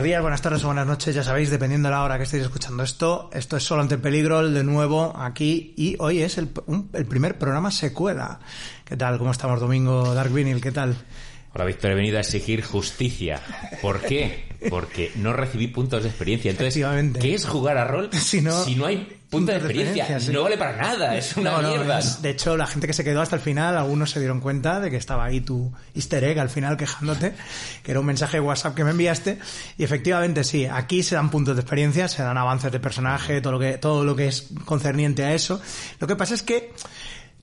Buenos días, buenas tardes o buenas noches, ya sabéis, dependiendo de la hora que estéis escuchando esto. Esto es Solo ante el peligro, de nuevo aquí, y hoy es el, un- el primer programa secuela. ¿Qué tal? ¿Cómo estamos, Domingo Dark Vinyl? ¿Qué tal? Hola, Víctor, he venido a exigir justicia. ¿Por qué? Porque no recibí puntos de experiencia. Entonces. ¿qué es jugar a rol Si no- hay puntos de experiencia? sí. No vale para nada, es una No, mierda. de hecho, la gente que se quedó hasta el final, algunos se dieron cuenta de que estaba ahí tu easter egg al final quejándote, que era un mensaje de WhatsApp que me enviaste. Y efectivamente, sí, aquí se dan puntos de experiencia, se dan avances de personaje, todo lo que, todo lo que es concerniente a eso. Lo que pasa es que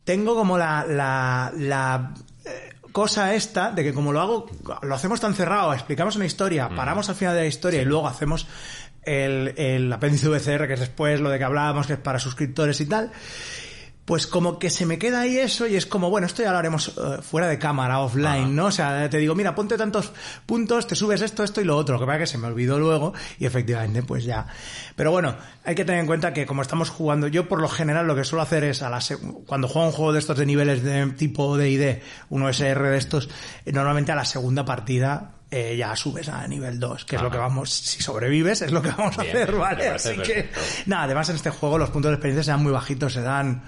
tengo como la, la, la eh, cosa esta de que como lo hago, lo hacemos tan cerrado, explicamos una historia, paramos al final de la historia y luego hacemos el, el apéndice VCR, que es después lo de que hablábamos, que es para suscriptores y tal, pues como que se me queda ahí eso y es como, bueno, esto ya lo haremos eh, fuera de cámara, offline, ¿no? O sea, te digo, mira, ponte tantos puntos, te subes esto, esto y lo otro, que pasa que se me olvidó luego y efectivamente, pues ya. Pero bueno, hay que tener en cuenta que como estamos jugando, yo por lo general lo que suelo hacer es a la cuando juego un juego de estos de niveles de tipo D&D, uno SR de estos, eh, normalmente a la segunda partida eh, ya subes a nivel 2, que es lo que vamos, si sobrevives, es lo que vamos a Bien, hacer, ¿vale? Así que, nada, además en este juego los puntos de experiencia se dan muy bajitos, se dan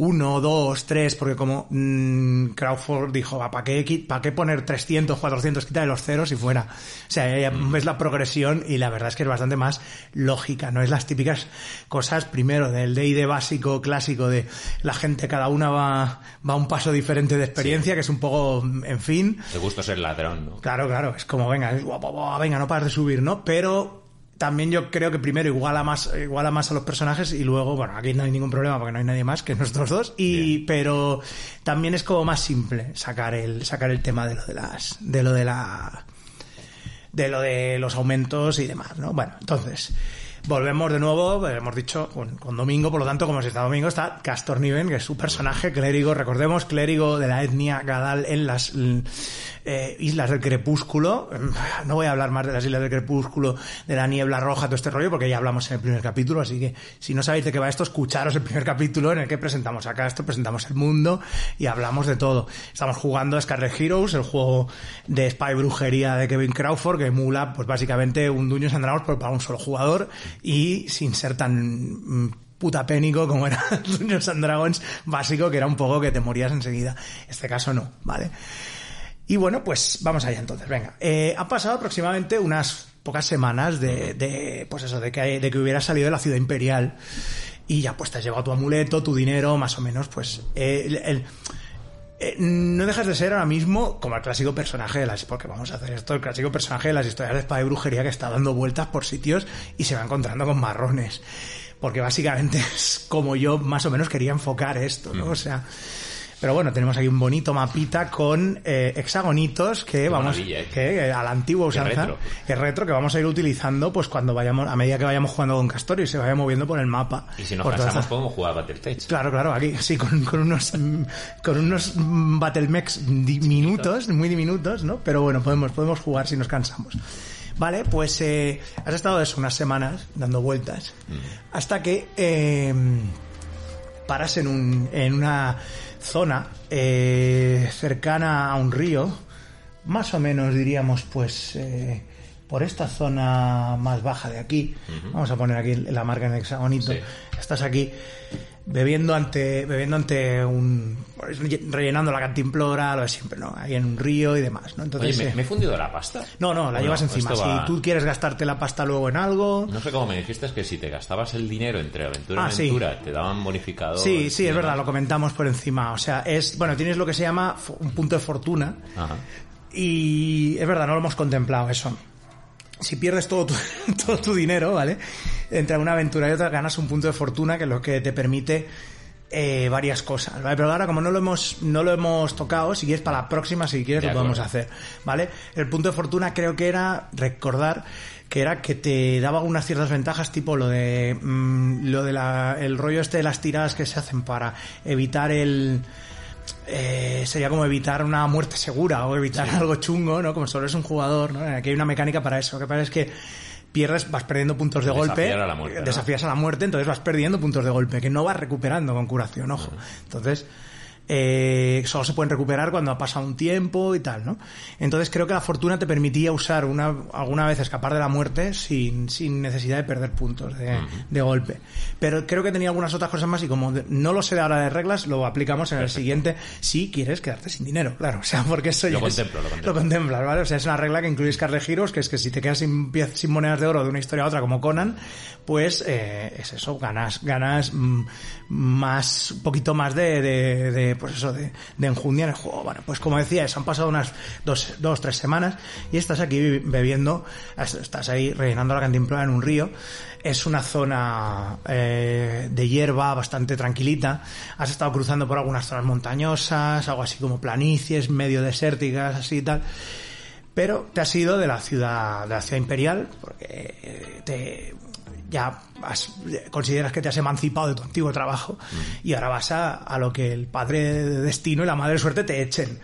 uno, dos, tres, porque como mm, Crawford dijo, ¿para qué, pa' qué poner 300, 400, quita de los ceros y fuera? O sea, Mm. ves la progresión y la verdad es que es bastante más lógica, no es las típicas cosas, primero, del D&D básico, clásico, de la gente, cada una va, va a un paso diferente de experiencia, que es un poco, en fin, De gusto ser ladrón, ¿no? Claro, claro, es como, venga, es guau, guau, venga, no paras de subir, ¿no? Pero también yo creo que primero iguala más, iguala más a los personajes y luego, bueno, aquí no hay ningún problema porque no hay nadie más que nosotros dos, y, pero también es como más simple sacar el, sacar el tema de lo de las, de lo de la, de lo de los aumentos y demás, ¿no? Bueno, entonces, volvemos de nuevo, hemos dicho, con, con Domingo, por lo tanto, como si está Domingo, está Castor Niven, que es su personaje, clérigo, recordemos, clérigo de la etnia Gadal en las eh, Islas del Crepúsculo. No voy a hablar más de las Islas del Crepúsculo, de la niebla roja, todo este rollo, porque ya hablamos en el primer capítulo, así que si no sabéis de qué va esto, escucharos el primer capítulo en el que presentamos a Castor, presentamos el mundo y hablamos de todo. Estamos jugando a Scarlet Heroes, el juego de spy brujería de Kevin Crawford, que emula, pues básicamente un Dungeons and Dragons, pero para un solo jugador y sin ser tan mm, puta pénico como era Dungeons and Dragons básico, que era un poco que te morías enseguida. Este caso no, ¿vale? Y bueno, pues vamos allá entonces, venga. Eh, han pasado aproximadamente unas pocas semanas de, de pues eso, de que, de que hubiera salido de la ciudad imperial y ya pues te has llevado tu amuleto, tu dinero, más o menos, pues eh, el- el, eh, no dejas de ser ahora mismo como el clásico personaje de las porque vamos a hacer esto el clásico personaje de las historias de espada y brujería que está dando vueltas por sitios y se va encontrando con marrones. Porque básicamente es como yo más o menos quería enfocar esto no o sea pero bueno, tenemos aquí un bonito mapita con eh, hexagonitos que vamos maravilla, ¿eh? que eh, a la antigua usanza retro. que es retro que vamos a ir utilizando pues cuando vayamos a medida que vayamos jugando con Castor y se vaya moviendo por el mapa. Y si nos cansamos, podemos jugar a Battletech. Claro, claro, aquí sí, con, con unos mm, con unos mm, Battlemechs diminutos, muy diminutos, ¿no? Pero bueno, podemos, podemos jugar si nos cansamos. Vale, pues eh, has estado eso unas semanas dando vueltas hasta que eh, paras en, un, en una zona eh, cercana a un río, más o menos diríamos pues eh, por esta zona más baja de aquí, vamos a poner aquí la marca en hexagonito, Sí. estás aquí bebiendo ante bebiendo ante un rellenando la cantimplora lo de siempre no ahí en un río y demás no entonces Oye, ¿me, ¿me, he fundido la pasta. No no la Bueno, llevas encima. va- si tú quieres gastarte la pasta luego en algo. No sé cómo me dijiste que si te gastabas el dinero entre aventura Ah, y sí. aventura te daban bonificador sí sí es verdad lo comentamos por encima. O sea es bueno tienes lo que se llama un punto de fortuna. Ajá. Y es verdad, no lo hemos contemplado eso. Si pierdes todo tu, todo tu dinero, ¿vale? Entre una aventura y otra ganas un punto de fortuna que es lo que te permite eh, varias cosas, ¿vale? Pero ahora como no lo hemos no lo hemos tocado, si quieres para la próxima, si quieres De lo podemos hacer, ¿vale? El punto de fortuna creo que era recordar que era que te daba unas ciertas ventajas tipo lo de mm, lo de la, el rollo este de las tiradas que se hacen para evitar el eh, sería como evitar una muerte segura o evitar algo chungo, ¿no? Como solo es un jugador, ¿no? Aquí hay una mecánica para eso. Lo que pasa es que pierdes, vas perdiendo puntos de Desafiar golpe, a la muerte, ¿no? desafías a la muerte, entonces vas perdiendo puntos de golpe, que no vas recuperando con curación, ojo. Entonces, eh, solo se pueden recuperar cuando ha pasado un tiempo y tal, ¿no? Entonces creo que la fortuna te permitía usar una, alguna vez escapar de la muerte sin, sin necesidad de perder puntos de, de golpe. Pero creo que tenía algunas otras cosas más y como no lo sé de ahora de reglas, lo aplicamos en el siguiente si quieres quedarte sin dinero, claro. O sea, porque eso Lo ya es- contemplo, lo contemplo. contemplas, ¿vale? O sea, es una regla que incluye Scarlet Heroes, que es que si te quedas sin, sin monedas de oro de una historia a otra como Conan, pues eh, es eso, ganas, ganas mm, más, un poquito más de, de, de, pues eso, de, de enjundia en el juego. Bueno, pues como decía, eso, han pasado unas dos, dos, tres semanas y estás aquí bebiendo, estás ahí rellenando la cantimplora en un río. Es una zona eh, de hierba bastante tranquilita. Has estado cruzando por algunas zonas montañosas, algo así como planicies, medio desérticas, así y tal pero te has ido de la ciudad de la ciudad imperial porque eh, te ya has- consideras que te has emancipado de tu antiguo trabajo y ahora vas a, a lo que el padre de destino y la madre de suerte te echen.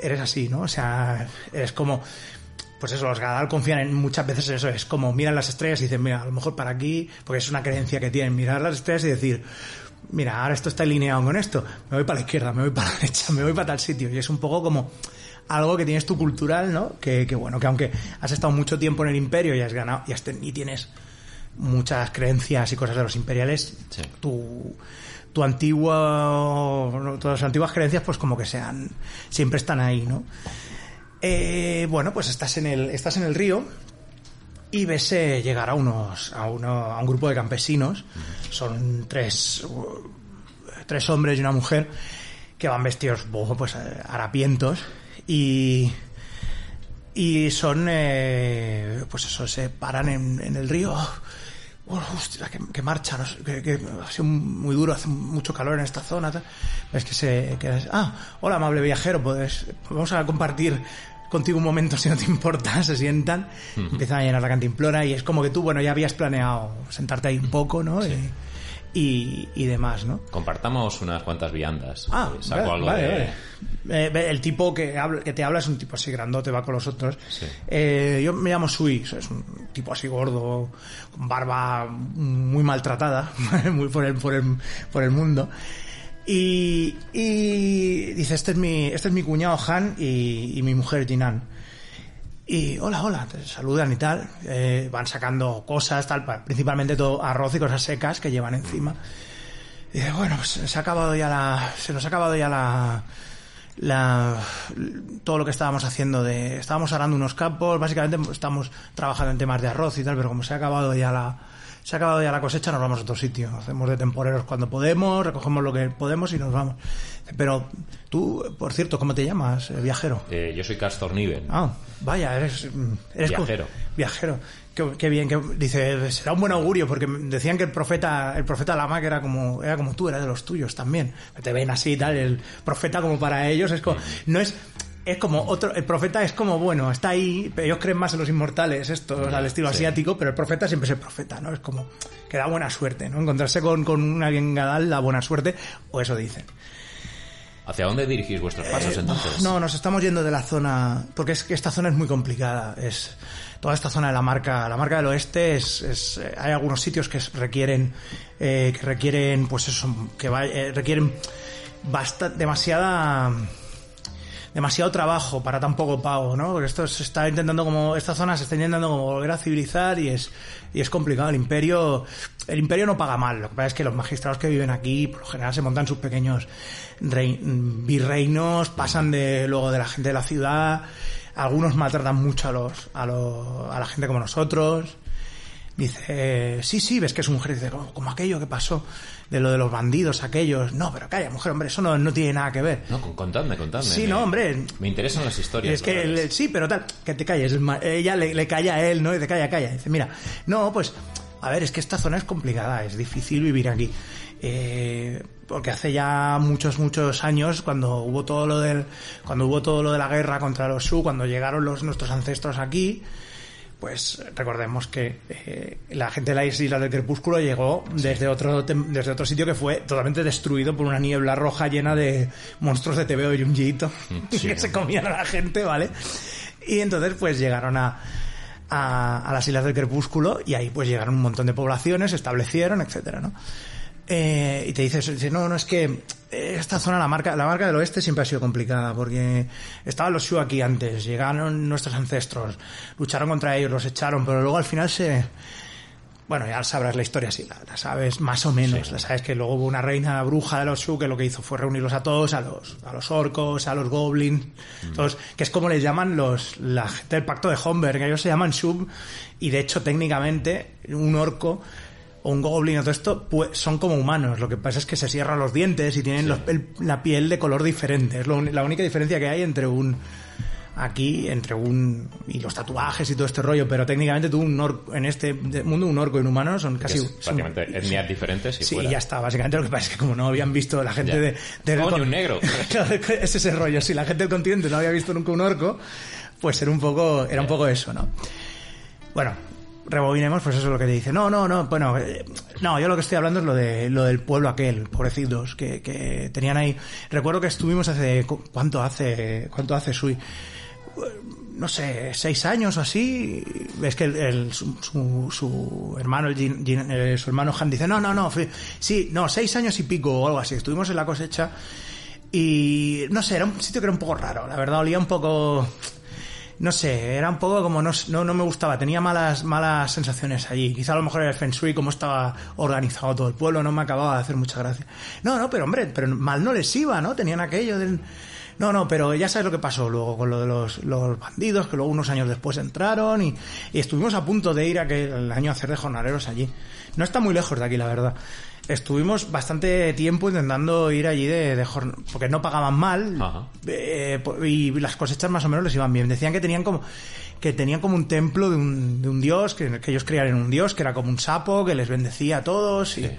Eres así no o sea eres como pues eso, los Gadal confían en muchas veces en eso, es como miran las estrellas y dicen, mira, a lo mejor para aquí, porque es una creencia que tienen, mirar las estrellas y decir, mira, ahora esto está alineado con esto, me voy para la izquierda, me voy para la derecha, me voy para tal sitio, y es un poco como algo que tienes tú cultural, ¿no? Que, que bueno, que aunque has estado mucho tiempo en el imperio y has ganado, y, has ten- y tienes muchas creencias y cosas de los imperiales, Sí. tu, tu antiguo, no, todas las antiguas creencias, pues como que sean, siempre están ahí, ¿no? Eh, bueno, pues estás en el, estás en el río y ves eh, llegar a unos, a, uno, a un grupo de campesinos. Son tres, tres hombres y una mujer que van vestidos, pues harapientos y y son, eh, pues eso, se paran en, en el río. Oh, hostia, que, que marcha, no sé, que, que ha sido muy duro, hace mucho calor en esta zona. tal. Es que se. Que, ah, hola, amable viajero, pues vamos a compartir contigo un momento si no te importa. Se sientan, empiezan a llenar la cantimplora y es como que tú, bueno, ya habías planeado sentarte ahí un poco, ¿no? Y, y, y demás, ¿no? Compartamos unas cuantas viandas. Ah, Eh, saco vale, algo vale, de... vale. Eh, el tipo que, habla- que te habla es un tipo así grandote, va con los otros. Sí. Eh, yo me llamo Sui, es un tipo así gordo, con barba muy maltratada muy por, el, por, el, por el mundo. Y, y dice, este es mi, este es mi cuñado Han y, y mi mujer Jinan. Y hola, hola, saludan y tal. Eh, van sacando cosas, tal, pa- principalmente todo arroz y cosas secas que llevan encima. Y bueno, pues se ha acabado ya la. Se nos ha acabado ya la. La, todo lo que estábamos haciendo de estábamos arando unos campos básicamente estamos trabajando en temas de arroz y tal pero como se ha acabado ya la se ha acabado ya la cosecha nos vamos a otro sitio hacemos de temporeros cuando podemos recogemos lo que podemos y nos vamos pero tú por cierto cómo te llamas eh, viajero Eh, yo soy Castor Niven. Ah, vaya, eres, mm, eres Viajero. viajero. Qué, qué bien, que dice, será un buen augurio porque decían que el profeta, el profeta Lama que era como, era como tú, era de los tuyos también. Te ven así y tal, el profeta como para ellos es como, no es, es como otro, el profeta es como, bueno, está ahí, pero ellos creen más en los inmortales, esto, al estilo sí. asiático, pero el profeta siempre es el profeta, ¿no? Es como, que da buena suerte, ¿no? Encontrarse con, con un alguien gadal da buena suerte, o eso dicen. ¿Hacia dónde dirigís vuestros pasos entonces? Eh, No, nos estamos yendo de la zona, porque es que esta zona es muy complicada. Es toda esta zona de la marca, la marca del oeste es, es eh, hay algunos sitios que requieren, eh, que requieren, pues eso, que va- eh, requieren bastante, demasiada, demasiado trabajo para tan poco pago, ¿no? Porque esto se está intentando como, esta zona se está intentando como volver a civilizar y es, y es complicado. El imperio, el imperio no paga mal. Lo que pasa es que los magistrados que viven aquí, por lo general se montan sus pequeños rei- virreinos, pasan de, luego de la gente de la ciudad. Algunos maltratan mucho a los, a los, a la gente como nosotros. Dice, sí, sí, ves que es un. Dice, como, como aquello que pasó de lo de los bandidos, aquellos. No, pero calla, mujer, hombre, eso no, no tiene nada que ver. No, con- contadme, contadme. Sí, Me- no, hombre. Me interesan las historias. Es que sí, pero tal, que te calles. Ella le, le calla a él, ¿no? Y dice, calla, calla. Dice, mira, no, pues, a ver, es que esta zona es complicada, es difícil vivir aquí. Eh, porque hace ya muchos, muchos años, cuando hubo todo lo del, cuando hubo todo lo de la guerra contra los Shu, cuando llegaron los nuestros ancestros aquí, pues recordemos que eh, la gente de las Islas del Crepúsculo llegó desde otro desde otro sitio que fue totalmente destruido por una niebla roja llena de monstruos de TVO y Junjiito sí. que se comían a la gente, ¿vale? Y entonces pues llegaron a, a, a las Islas del Crepúsculo y ahí pues llegaron un montón de poblaciones, se establecieron, etcétera, ¿no? Eh, y te dices, dice, no, no, es que eh, esta zona, la marca, la marca del oeste siempre ha sido complicada, porque estaban los Shu aquí antes, llegaron nuestros ancestros, lucharon contra ellos, los echaron, pero luego al final se... Bueno, ya sabrás la historia, sí, la, la sabes más o menos, la sabes que luego hubo una reina bruja de los Shu que lo que hizo fue reunirlos a todos, a los, a los orcos, a los goblins, todos, que es como les llaman los, la gente del pacto de Homberg, que ellos se llaman Shub, y de hecho técnicamente un orco o un goblin o todo esto, pues son como humanos. Lo que pasa es que se cierran los dientes y tienen los- el- la piel de color diferente. Es lo la única diferencia que hay entre un aquí entre un y los tatuajes y todo este rollo, pero técnicamente tú un orco, en este de- mundo un orco y un humano son casi es son- prácticamente etnias diferentes y Sí, fuera. ya está. Básicamente lo que pasa es que como no habían visto la gente Ya. de, Coño, con- un negro. Claro, es ese rollo. Si la gente del continente no había visto nunca un orco, pues era un poco, era un poco eso, ¿no? Bueno, rebobinemos, pues eso es lo que te dice. No, no, no, bueno, eh, no, yo lo que estoy hablando es lo de lo del pueblo aquel, pobrecitos, que, que tenían ahí. Recuerdo que estuvimos hace cu- cuánto hace, cuánto hace Sui, no sé, seis años o así. Ves que el, su, su, hermano, el eh, su hermano Han dice, no, no, no, sí, no, seis años y pico o algo así. Estuvimos en la cosecha y no sé, era un sitio que era un poco raro, la verdad, olía un poco no sé, era un poco como no, no, no me gustaba, tenía malas, malas sensaciones allí. Quizá a lo mejor el Feng Shui, cómo estaba organizado todo el pueblo, no me acababa de hacer mucha gracia. No, no, pero hombre, pero mal no les iba, ¿no? Tenían aquello del... No, no, pero ya sabes lo que pasó luego con lo de los, los bandidos, que luego unos años después entraron y, y estuvimos a punto de ir a que el año a hacer de jornaleros allí. No está muy lejos de aquí, la verdad. Estuvimos bastante tiempo intentando ir allí de, de porque no pagaban mal eh, y las cosechas más o menos les iban bien. Decían que tenían como que tenían como un templo de un, de un dios, que, que ellos creían en un dios, que era como un sapo, que les bendecía a todos y, Sí.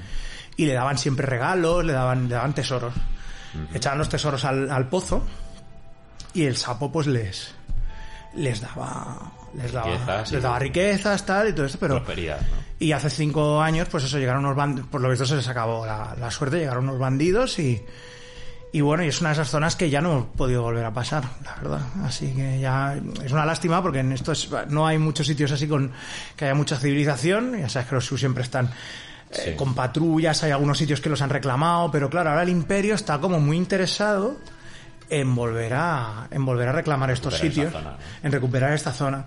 y le daban siempre regalos, le daban, le daban tesoros. Echaban los tesoros al, al pozo y el sapo pues les les daba les daba, Riquezas y- les daba riquezas tal y todo esto pero Prosperidad, ¿no? y hace cinco años, pues eso, llegaron unos bandidos, por lo visto se les acabó la, la suerte, llegaron unos bandidos y, y bueno, y es una de esas zonas que ya no hemos podido volver a pasar, la verdad. Así que ya es una lástima porque en esto es- no hay muchos sitios así con que haya mucha civilización, ya sabes que los Sioux siempre están eh, Sí. con patrullas, hay algunos sitios que los han reclamado, pero claro, ahora el imperio está como muy interesado en volver a, en volver a reclamar estos sitios, zona, ¿no? en recuperar esta zona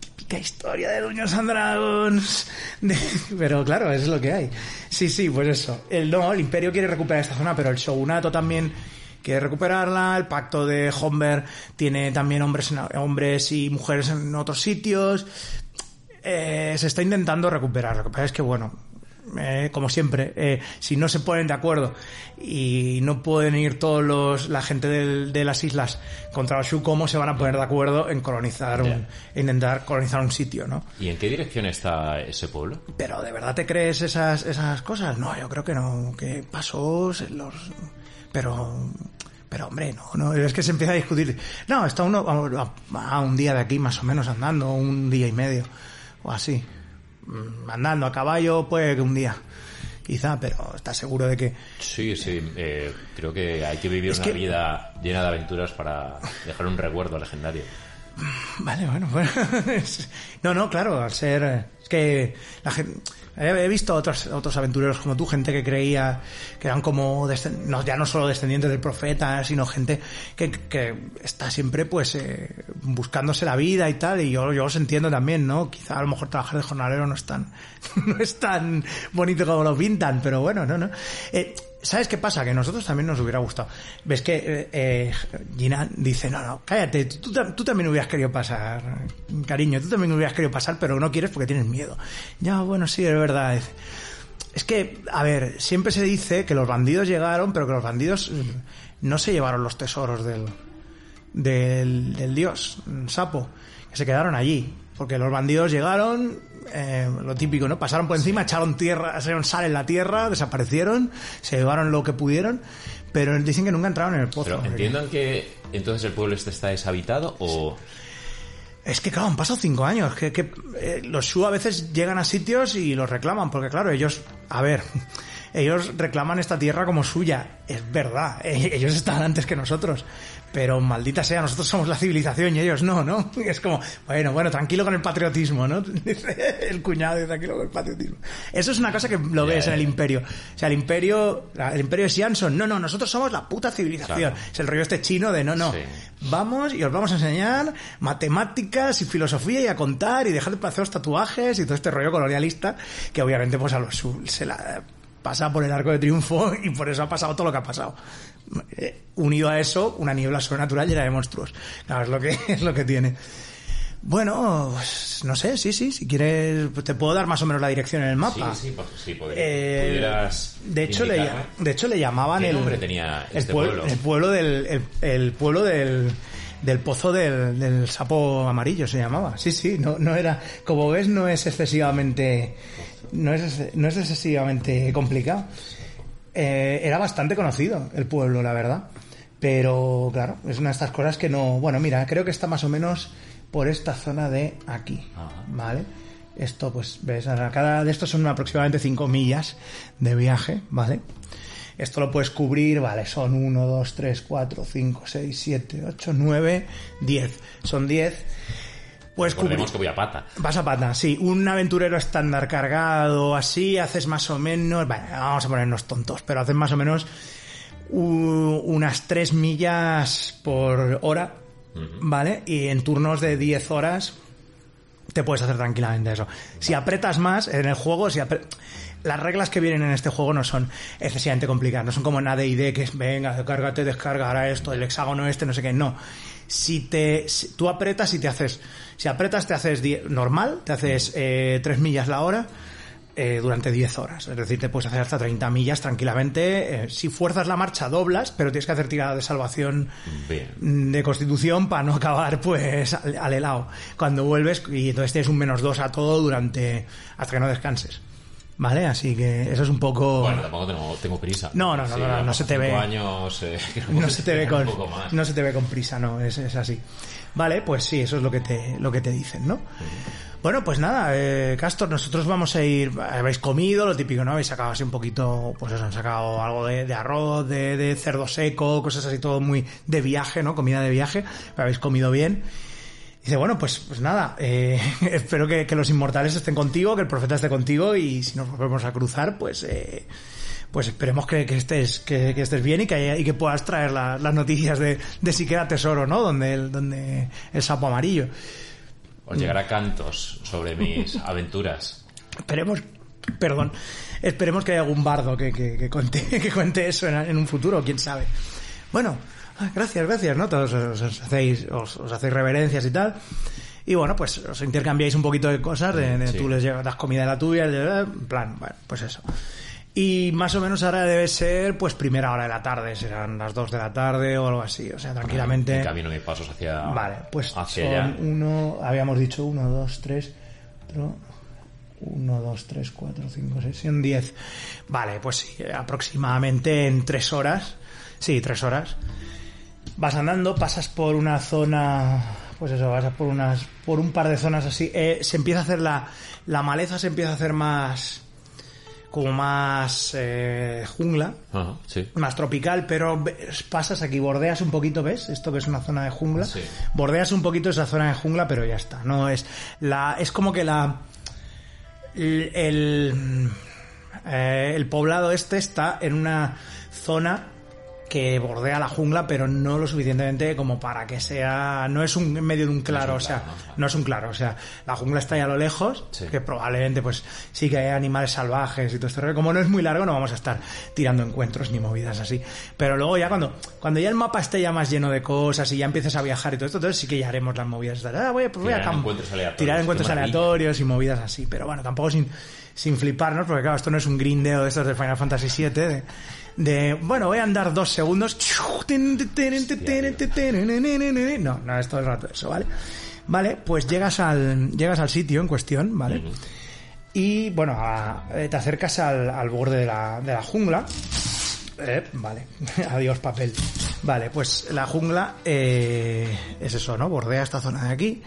típica historia de Dungeons and Dragons. De- pero claro, es lo que hay. Sí, sí, pues eso. El, no, el Imperio quiere recuperar esta zona, pero el Shogunato también quiere recuperarla. El pacto de Homber tiene también hombres, en- hombres y mujeres en otros sitios. Eh, se está intentando recuperar. Lo que pasa es que, bueno, eh, como siempre, eh, si no se ponen de acuerdo y no pueden ir todos los, la gente del- de las islas contra Shu, ¿cómo se van a poner de acuerdo en colonizar un, intentar colonizar un sitio, ¿no? ¿Y en qué dirección está ese pueblo? Pero ¿de verdad te crees esas, esas cosas? No, yo creo que no. que pasó? Se Los... Pero... Pero hombre, no, no, es que se empieza a discutir. No, está uno a, a un día de aquí más o menos andando, un día y medio, o así. Mm, Andando a caballo, puede que un día, quizá, pero estás seguro de que... Sí, sí, eh, creo que hay que vivir Es una que- vida llena de aventuras para dejar un recuerdo legendario. Vale, bueno, bueno. no, no, claro, al ser. Es que la gente. He visto otros, otros aventureros como tú, gente que creía que eran como, no, ya no solo descendientes del profeta, sino gente que, está siempre pues eh, buscándose la vida y tal, y yo, yo los entiendo también, ¿no? Quizá a lo mejor trabajar de jornalero no es tan, no es tan bonito como lo pintan, pero bueno, no, no. Eh, ¿Sabes qué pasa? Que a nosotros también nos hubiera gustado. Ves que eh, eh, Gina dice, no, no, cállate, tú, tú, también hubieras querido pasar, cariño, tú también hubieras querido pasar, pero no quieres porque tienes miedo. Ya, bueno, sí, es verdad. Es que, a ver, siempre se dice que los bandidos llegaron, pero que los bandidos mm, no se llevaron los tesoros del, del, del dios, sapo, que se quedaron allí. Porque los bandidos llegaron, eh, lo típico, ¿no? Pasaron por encima, echaron tierra, echaron sal en la tierra, desaparecieron, se llevaron lo que pudieron, pero dicen que nunca entraron en el pozo. Pero entiendan que entonces el pueblo este está deshabitado o... Es que, claro, han pasado cinco años. Que, que eh, los Shu a veces llegan a sitios y los reclaman, porque, claro, ellos, a ver, ellos reclaman esta tierra como suya. Es verdad, ellos están antes que nosotros pero maldita sea, nosotros somos la civilización y ellos no, ¿no? Es como, bueno, bueno, tranquilo con el patriotismo, ¿no? Dice el cuñado, tranquilo con el patriotismo. Eso es una cosa que lo ves en el imperio. O sea, el imperio, el imperio de Xi'an no, no, nosotros somos la puta civilización. Es el rollo este chino de, no, no, vamos y os vamos a enseñar matemáticas y filosofía y a contar y dejar de hacer los tatuajes y todo este rollo colonialista que obviamente pues a los se la pasa por el arco de triunfo y por eso ha pasado todo lo que ha pasado. Eh, unido a eso, una niebla sobrenatural llena de monstruos. Claro, es lo que, es lo que tiene. Bueno, pues, no sé, sí, sí, si quieres, pues, te puedo dar más o menos la dirección en el mapa. Sí, sí, pues, sí eh, de hecho, le, de hecho, le llamaban ¿Qué el, tenía este pueblo, El pueblo del, el, pueblo del, del pozo del, del, sapo amarillo se llamaba. Sí, sí, no, no era, como ves, no es excesivamente, no es, no es excesivamente complicado. Eh, era bastante conocido el pueblo, la verdad. Pero claro, es una de estas cosas que no. Bueno, mira, creo que está más o menos por esta zona de aquí, ¿vale? Esto, pues, ves, cada de estos son aproximadamente 5 millas de viaje, ¿vale? Esto lo puedes cubrir, vale, son 1, 2, 3, 4, 5, 6, 7, 8, 9, 10. Son 10 pues que voy a pata. Vas a pata, sí. Un aventurero estándar cargado, así, haces más o menos. Bueno, vamos a ponernos tontos, pero haces más o menos unas 3 millas por hora, ¿vale? Y en turnos de 10 horas te puedes hacer tranquilamente eso. Si apretas más en el juego, si las reglas que vienen en este juego no son excesivamente complicadas, no son como en AD&D que es venga, cárgate, descarga, ahora esto, el hexágono este, no sé qué, no si te tú apretas y te haces si apretas te haces normal te haces eh, 3 millas la hora eh, durante 10 horas es decir te puedes hacer hasta 30 millas tranquilamente eh, si fuerzas la marcha doblas pero tienes que hacer tirada de salvación de constitución para no acabar pues al, helado cuando vuelves y entonces tienes un menos 2 a todo durante hasta que no descanses ¿Vale? Así que eso es un poco. Bueno, tampoco tengo, prisa. No, no, no, no, no, se te ve. años. Eh, no se te ve con. No se te ve con prisa, no, es, es, así. Vale, pues sí, eso es lo que te, lo que te dicen, ¿no? Bueno, pues nada, eh, Castor, nosotros vamos a ir. Habéis comido, lo típico, ¿no? Habéis sacado así un poquito, pues os han sacado algo de, de arroz, de, de, cerdo seco, cosas así, todo muy de viaje, ¿no? Comida de viaje. Habéis comido bien. Dice, bueno, pues, pues nada, eh, espero que, los inmortales estén contigo, que el profeta esté contigo y si nos volvemos a cruzar, pues, eh, pues esperemos que, estés, que, estés bien y que, y que puedas traer las noticias de, de si queda tesoro, ¿no? Donde el, donde el sapo amarillo. Os llegará cantos sobre mis aventuras. Esperemos, perdón, esperemos que haya algún bardo que, que, cuente, que cuente eso en, en un futuro, quién sabe. Bueno, Ah, gracias, gracias, ¿no? Todos os, hacéis, os, hacéis reverencias y tal. Y bueno, pues os intercambiáis un poquito de cosas, de, tú les das comida de la tuya, en plan, bueno, pues eso. Y más o menos ahora debe ser, pues, primera hora de la tarde, serán las dos de la tarde o algo así, o sea, tranquilamente. En camino y pasos hacia. Vale, pues son uno, habíamos dicho uno, dos, tres, cuatro, uno, dos, tres, cuatro, cinco, seis, son diez. Vale, pues sí, aproximadamente en tres horas, sí, tres horas vas andando, pasas por una zona, pues eso, vas por unas, por un par de zonas así, eh, se empieza a hacer la, la maleza se empieza a hacer más, como más eh, jungla, Ajá, sí. más tropical, pero pasas aquí, bordeas un poquito, ¿ves? Esto que es una zona de jungla. Sí. Bordeas un poquito esa zona de jungla, pero ya está. No es la es como que la el el, eh, el poblado este está en una zona que bordea la jungla, pero no lo suficientemente como para que sea. No es un en medio de un claro, un o sea, ¿no? no es un claro, o sea, la jungla está ahí a lo lejos, Sí. que probablemente pues sí que hay animales salvajes y todo esto. Como no es muy largo, no vamos a estar tirando encuentros ni movidas así. Pero luego ya cuando, cuando ya el mapa esté ya más lleno de cosas y ya empieces a viajar y todo esto, entonces sí que ya haremos las movidas. Ah, voy, pues voy a encuentros aleatorios, Tirar encuentros aleatorios y movidas así. Pero bueno, tampoco sin, sin fliparnos, porque claro, esto no es un grindeo de estos de Final Fantasy VII. De, de, bueno, voy a andar dos segundos. No, no es todo el rato eso, ¿vale? Vale, pues llegas al, llegas al sitio en cuestión, ¿vale? Y bueno, a- eh, te acercas al, al borde de la, de la jungla. Eh, vale, adiós papel. Vale, pues la jungla eh, es eso, ¿no? Bordea esta zona de aquí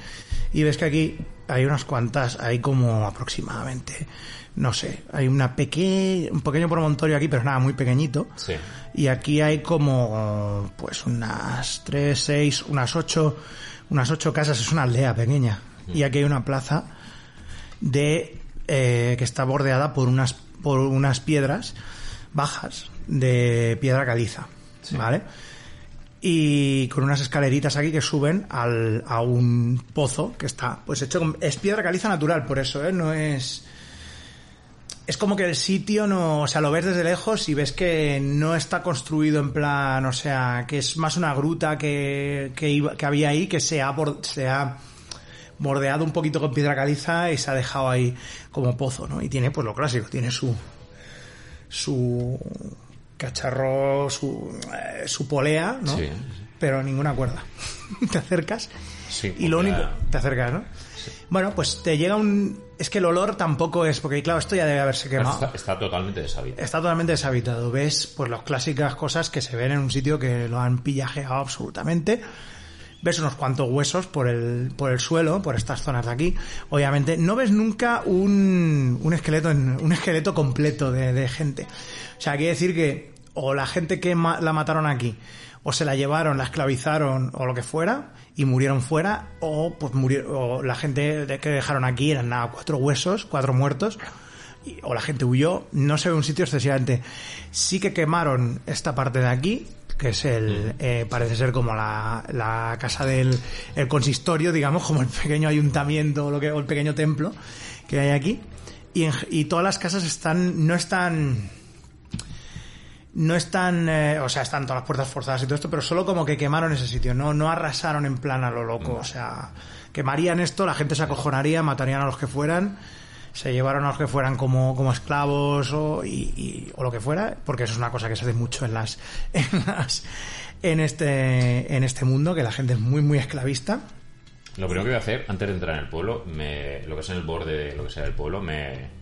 y ves que aquí hay unas cuantas, hay como aproximadamente, no sé, hay una pequeña, un pequeño promontorio aquí, pero nada, muy pequeñito. Sí. Y aquí hay como, pues unas tres, seis, unas ocho, unas ocho casas, es una aldea pequeña. Y aquí hay una plaza de eh, que está bordeada por unas por unas piedras bajas de piedra caliza, ¿vale? Y con unas escaleritas aquí que suben al, a un pozo que está pues hecho con, es piedra caliza natural, por eso, ¿eh? No es es como que el sitio no, o sea, lo ves desde lejos y ves que no está construido en plan, o sea, que es más una gruta que, que, iba- que había ahí, que se ha, se ha bordeado un poquito con piedra caliza y se ha dejado ahí como pozo, ¿no? Y tiene pues lo clásico, tiene su su cacharro, su, eh, su polea, ¿no? Sí, sí. Pero ninguna cuerda. te acercas Sí, y lo único... Te acercas, ¿no? Bueno, pues te llega un... Es que el olor tampoco es... Porque claro, esto ya debe haberse quemado. Está, está totalmente deshabitado. Está totalmente deshabitado. Ves pues las clásicas cosas que se ven en un sitio que lo han pillajeado absolutamente. Ves unos cuantos huesos por el, por el suelo, por estas zonas de aquí. Obviamente, no ves nunca un, un esqueleto, un esqueleto completo de, de gente. O sea, quiere decir que o la gente que ma- la mataron aquí, o se la llevaron, la esclavizaron, o lo que fuera, y murieron fuera, o pues murió, o la gente que dejaron aquí eran nada, cuatro huesos, cuatro muertos, y- o la gente huyó, no se ve un sitio excesivamente. Sí que quemaron esta parte de aquí, que es el, eh, parece ser como la, la casa del el consistorio, digamos, como el pequeño ayuntamiento o, lo que, o el pequeño templo que hay aquí. Y, en- y todas las casas están, no están, no están, eh, o sea, están todas las puertas forzadas y todo esto, pero solo como que quemaron ese sitio, no, no arrasaron en plan a lo loco, o sea, quemarían esto, la gente se acojonaría, matarían a los que fueran, se llevaron a los que fueran como, como esclavos o, y, o lo que fuera, porque eso es una cosa que se hace mucho en las, en las, en este, en este mundo, que la gente es muy, muy esclavista. Lo primero que voy a hacer, antes de entrar en el pueblo, me, lo que es en el borde de lo que sea el pueblo, me,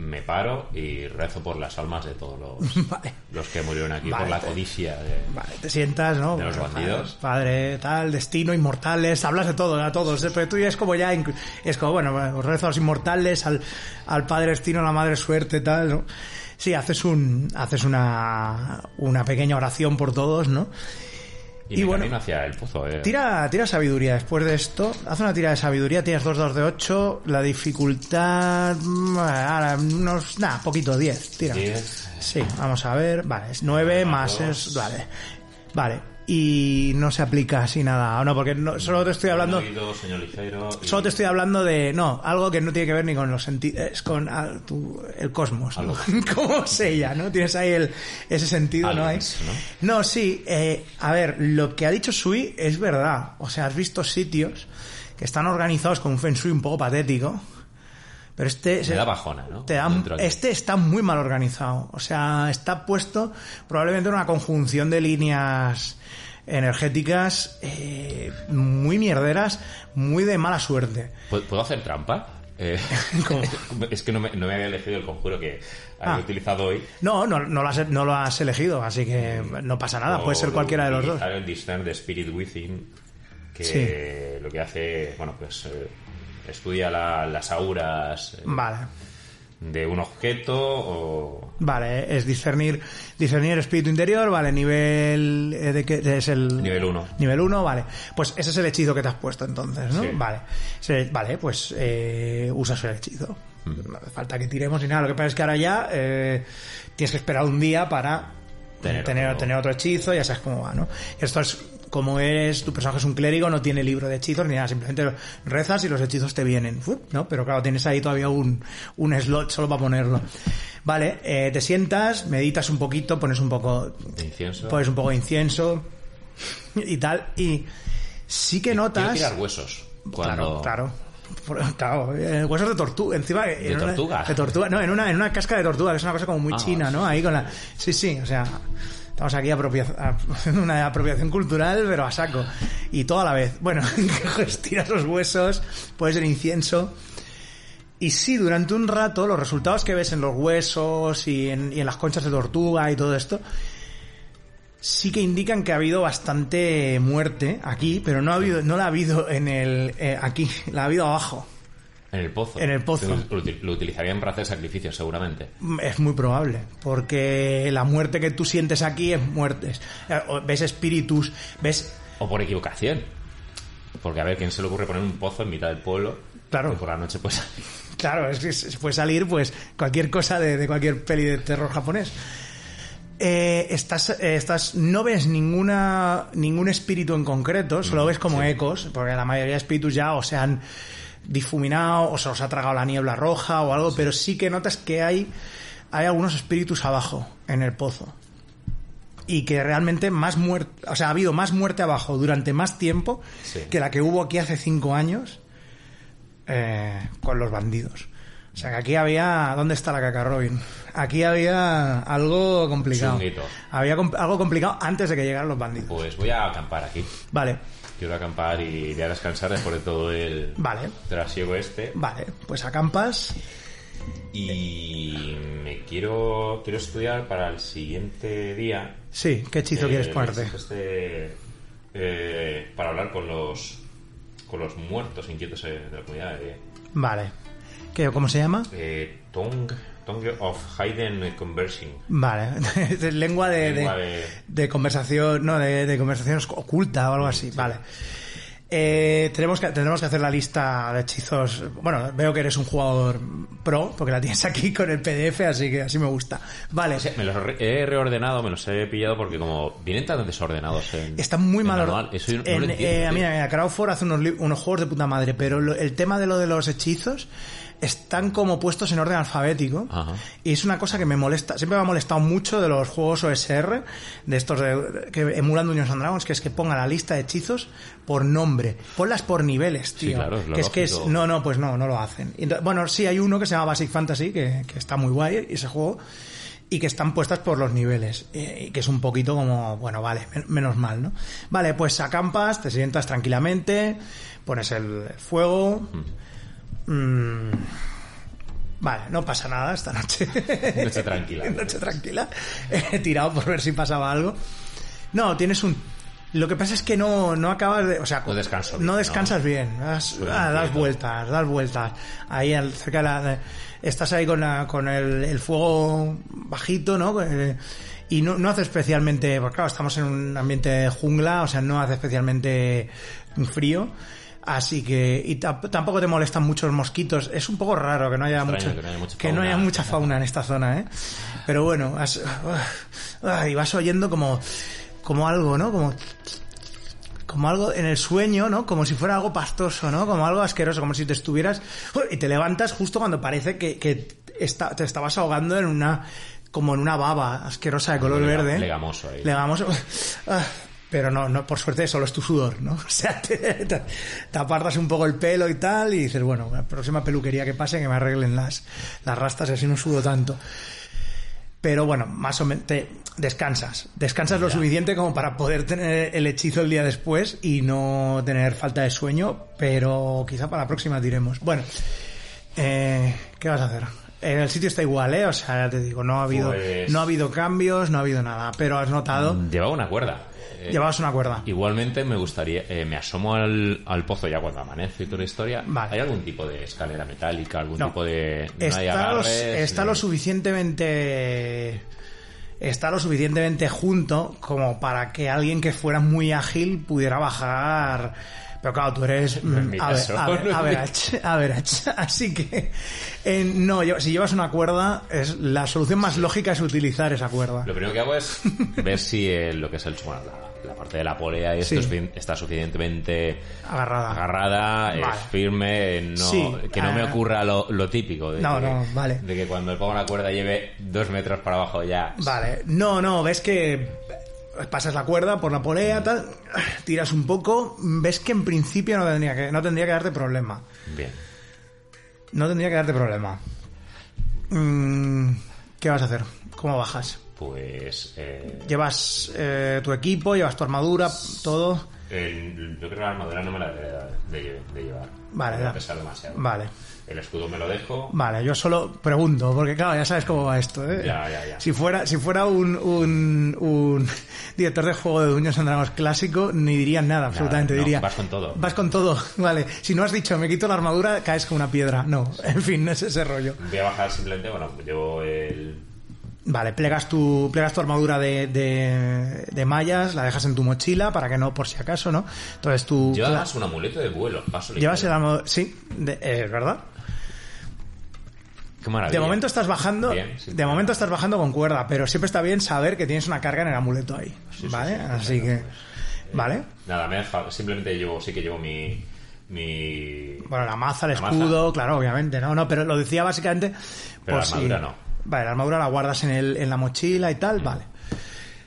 me paro y rezo por las almas de todos los, Vale. los que murieron aquí Vale, por la te- codicia. De, Vale, te sientas, ¿no? De los bandidos. Padre, tal, destino, inmortales, hablas de todo, a todos, ¿eh? pero tú ya es como ya, es como, bueno, os rezo a los inmortales, al, al padre destino, a la madre suerte, tal, ¿no? Sí, haces un, haces una, una pequeña oración por todos, ¿no? Y, Y bueno, hacia el pozo. eh. Tira, tira sabiduría después de esto. Haz una tira de sabiduría, tienes dos dados de 8. La dificultad. mm, ahora, unos. Nada, poquito, 10. Tira. Diez. Sí, vamos a ver. Vale, es 9 más dos. es. Vale. Vale. Y no se aplica así nada. No, porque no, solo te estoy hablando. Oído, señor ligero. y- Solo te estoy hablando de, no, algo que no tiene que ver ni con los sentidos, es con ah, tu- el cosmos, ¿no? Algo. Como sella, ¿no? Tienes ahí el, ese sentido, ¿no? Hay. No, sí, eh, a ver, lo que ha dicho Sui es verdad. O sea, has visto sitios que están organizados con un feng shui un poco patético, pero este... Me da bajona, ¿no? te da- este está muy mal organizado. O sea, está puesto probablemente en una conjunción de líneas energéticas eh, muy mierderas, muy de mala suerte. ¿Puedo hacer trampa? Eh, es que no me, no me había elegido el conjuro que había Ah. utilizado hoy. No, no, no, lo has, no lo has elegido, así que no pasa nada, puede ser cualquiera de los dos. el Discern de Spirit Within, que Sí. lo que hace, bueno, pues eh, estudia la- las auras, eh, Vale. de un objeto o... Vale, es discernir, discernir espíritu interior, vale, nivel eh, de que es el Nivel uno. Nivel 1, vale. Pues ese es el hechizo que te has puesto entonces, ¿no? Sí. Vale. Se- vale, pues eh, usas el hechizo. No hace falta que tiremos ni nada. Lo que pasa es que ahora ya eh, tienes que esperar un día para Tener tener, otro- tener otro hechizo, ya sabes cómo va, ¿no? Esto es como eres, tu personaje es un clérigo, no tiene libro de hechizos ni nada, simplemente rezas y los hechizos te vienen. ¿no? Pero claro, tienes ahí todavía un, un slot solo para ponerlo. Vale, eh, te sientas, meditas un poquito, pones un poco, de incienso. pones un poco de incienso y tal, y sí que Quiero notas... tirar huesos. Claro, Cuando... claro. Claro, eh, huesos de tortuga, encima en una- tortuga? de tortuga, no, en una en una casca de tortuga, que es una cosa como muy Ah, china, ¿no? Ahí con la Sí, sí, o sea, estamos aquí haciendo una apropiación cultural, pero a saco. Y todo a la vez. Bueno, pues tiras los huesos, puedes el incienso. Y sí, durante un rato los resultados que ves en los huesos y en, y en las conchas de tortuga y todo esto sí que indican que ha habido bastante muerte aquí, pero no ha habido, no la ha habido en el eh, aquí, la ha habido abajo. En el pozo. En el pozo. Lo, lo util- lo utilizarían para hacer sacrificios, seguramente. Es muy probable, porque la muerte que tú sientes aquí es muerte. Es- eh, Ves espíritus, ves O por equivocación. Porque a ver, ¿quién se le ocurre poner un pozo en mitad del pueblo? Claro. Que por la noche pues Claro, es que se puede salir pues cualquier cosa de, de cualquier peli de terror japonés. Eh, estás, eh, estás, no ves ninguna, ningún espíritu en concreto, solo ves como ecos, porque la mayoría de espíritus ya o se han difuminado o se los ha tragado la niebla roja o algo, pero sí que notas que hay, hay algunos espíritus abajo en el pozo. Y que realmente más muerte, o sea, ha habido más muerte abajo durante más tiempo Sí. que la que hubo aquí hace cinco años eh, con los bandidos. O sea que aquí había. ¿Dónde está la caca, Robin? Aquí había algo complicado. Chunguito. Había algo complicado antes de que llegaran los bandidos. Pues voy a acampar aquí. Vale, Quiero acampar y voy a descansar después de todo el vale, trasiego este. vale. Pues acampas. Y me quiero quiero estudiar para el siguiente día. Sí, ¿qué hechizo eh, quieres ponerte? este, eh, para hablar con los con los muertos inquietos eh, de la comunidad de Vale. ¿Qué, ¿Cómo se llama? eh, Tongue, Tongue of Hidden Conversing. Vale, de lengua de, Lengua de, de- de conversación, no, de, de conversación oculta o algo así, vale. Eh, tenemos que, tendremos que hacer la lista de hechizos. Bueno, veo que eres un jugador pro, porque la tienes aquí con el PDF, así que así me gusta. Vale, O sea, me los he reordenado, me los he pillado porque como vienen tan desordenados en Están muy en mal manual, or- Eso yo no eh, mira, mira, hace unos, unos juegos de puta madre, pero lo- el tema de lo de los hechizos están como puestos en orden alfabético Ajá. y es una cosa que me molesta, siempre me ha molestado mucho de los juegos OSR, de estos de- que emulan Dungeons and Dragons, que es que ponga la lista de hechizos por nombre, ponlas por niveles, tío. Sí, claro, es que es que es, no, no, pues no, no lo hacen. Y bueno, sí hay uno que se llama Basic Fantasy, que, que está muy guay ese juego, y que están puestas por los niveles, y que es un poquito como, bueno, vale, men- menos mal, ¿no? Vale, pues acampas, te sientas tranquilamente, pones el fuego. mm, vale, no pasa nada esta noche. Noche tranquila. noche tranquila. He tirado por ver si pasaba algo. No, tienes un... Lo que pasa es que no, no acabas de... O sea, No descanso bien, No ¿no? descansas bien. Das, ah, das vueltas, das vueltas. Ahí al- cerca de la... de- estás ahí con, la, con el, el fuego bajito, ¿no? Eh, Y no, no hace especialmente... Porque claro, estamos en un ambiente de jungla, o sea, no hace especialmente frío. Así que... Y tampoco te molestan muchos mosquitos. Es un poco raro que no haya, mucho, que no haya mucha que no haya fauna. mucha fauna en esta zona, ¿eh? Pero bueno, has- ah, y vas oyendo como, como algo, ¿no? Como, como algo en el sueño, ¿no? Como si fuera algo pastoso, ¿no? Como algo asqueroso, como si te estuvieras... Y te levantas justo cuando parece que, que está- te estabas ahogando en una... como en una baba asquerosa de color Lega- verde. legamoso ahí. Legamoso. Pero no, no, por suerte solo es tu sudor, ¿no? O sea, te, te- te apartas un poco el pelo y tal, y dices, bueno, la próxima peluquería que pase que me arreglen las, las rastas así no sudo tanto. Pero bueno, más o menos te descansas. Descansas lo suficiente como para poder tener el hechizo el día después y no tener falta de sueño, pero quizá para la próxima diremos. Bueno, eh, ¿qué vas a hacer? En el sitio está igual, ¿eh? O sea, ya te digo, no ha habido, Pues- no ha habido cambios, no ha habido nada. Pero has notado, Llevaba una cuerda. Eh, llevabas una cuerda. Igualmente me gustaría, eh, me asomo al, al pozo ya cuando amanece y toda la historia. Vale. ¿Hay algún tipo de escalera metálica, algún No. tipo de... no está, lo, agarres, está ni- lo suficientemente está lo suficientemente junto como para que alguien que fuera muy ágil pudiera bajar pero claro tú eres mm, a ver, caso. a ver, average, average. así que eh, no si llevas una cuerda es la solución más lógica es utilizar esa cuerda Lo primero que hago es ver si eh, lo que es el la parte de la polea y esto Sí. está suficientemente agarrada agarrada, es firme, no, Sí, que no me ah. ocurra lo, lo típico de, No, que, no, vale. de que cuando me pongo una cuerda lleve dos metros para abajo ya. Vale, no, no, ves que pasas la cuerda por la polea, tal, tiras un poco, ves que en principio no tendría que, no tendría que darte problema. Bien. No tendría que darte problema. Mm, ¿Qué vas a hacer? ¿Cómo bajas? Pues eh, ¿Llevas eh, tu equipo? ¿Llevas tu armadura? ¿Todo? el- yo creo que la armadura no me la de, de llevar. Vale, me va da. a pesar demasiado. Vale. El escudo me lo dejo. Vale, yo solo pregunto, porque claro, ya sabes cómo va esto, ¿eh? Ya, ya, ya. Si fuera, si fuera un, un, un director de juego de Dungeons and Dragons clásico, ni dirían nada, absolutamente. no, diría, vas con todo. Vas con todo, vale. Si no has dicho, me quito la armadura, caes con una piedra. No, en fin, no es ese rollo. Voy a bajar simplemente, bueno, llevo el... Vale, plegas tu, plegas tu armadura de, de, de mallas, la dejas en tu mochila para que no, por si acaso, ¿no? Entonces tú... Lleva cla- además un amuleto de vuelo. Paso Llevas el armadura... Sí, de- eh, es verdad. Qué maravilla. De momento estás bajando, Bien, sí, de momento estás bajando con cuerda, pero siempre está bien saber que tienes una carga en el amuleto ahí, Sí, ¿vale? sí, Así que, ¿vale? Nada, me. Simplemente llevo, sí que llevo mi... mi... Bueno, la maza, el La maza. escudo, claro, obviamente, no, no, pero lo decía básicamente. Pero la armadura no. Vale, la armadura la guardas en, el, en la mochila y tal, vale.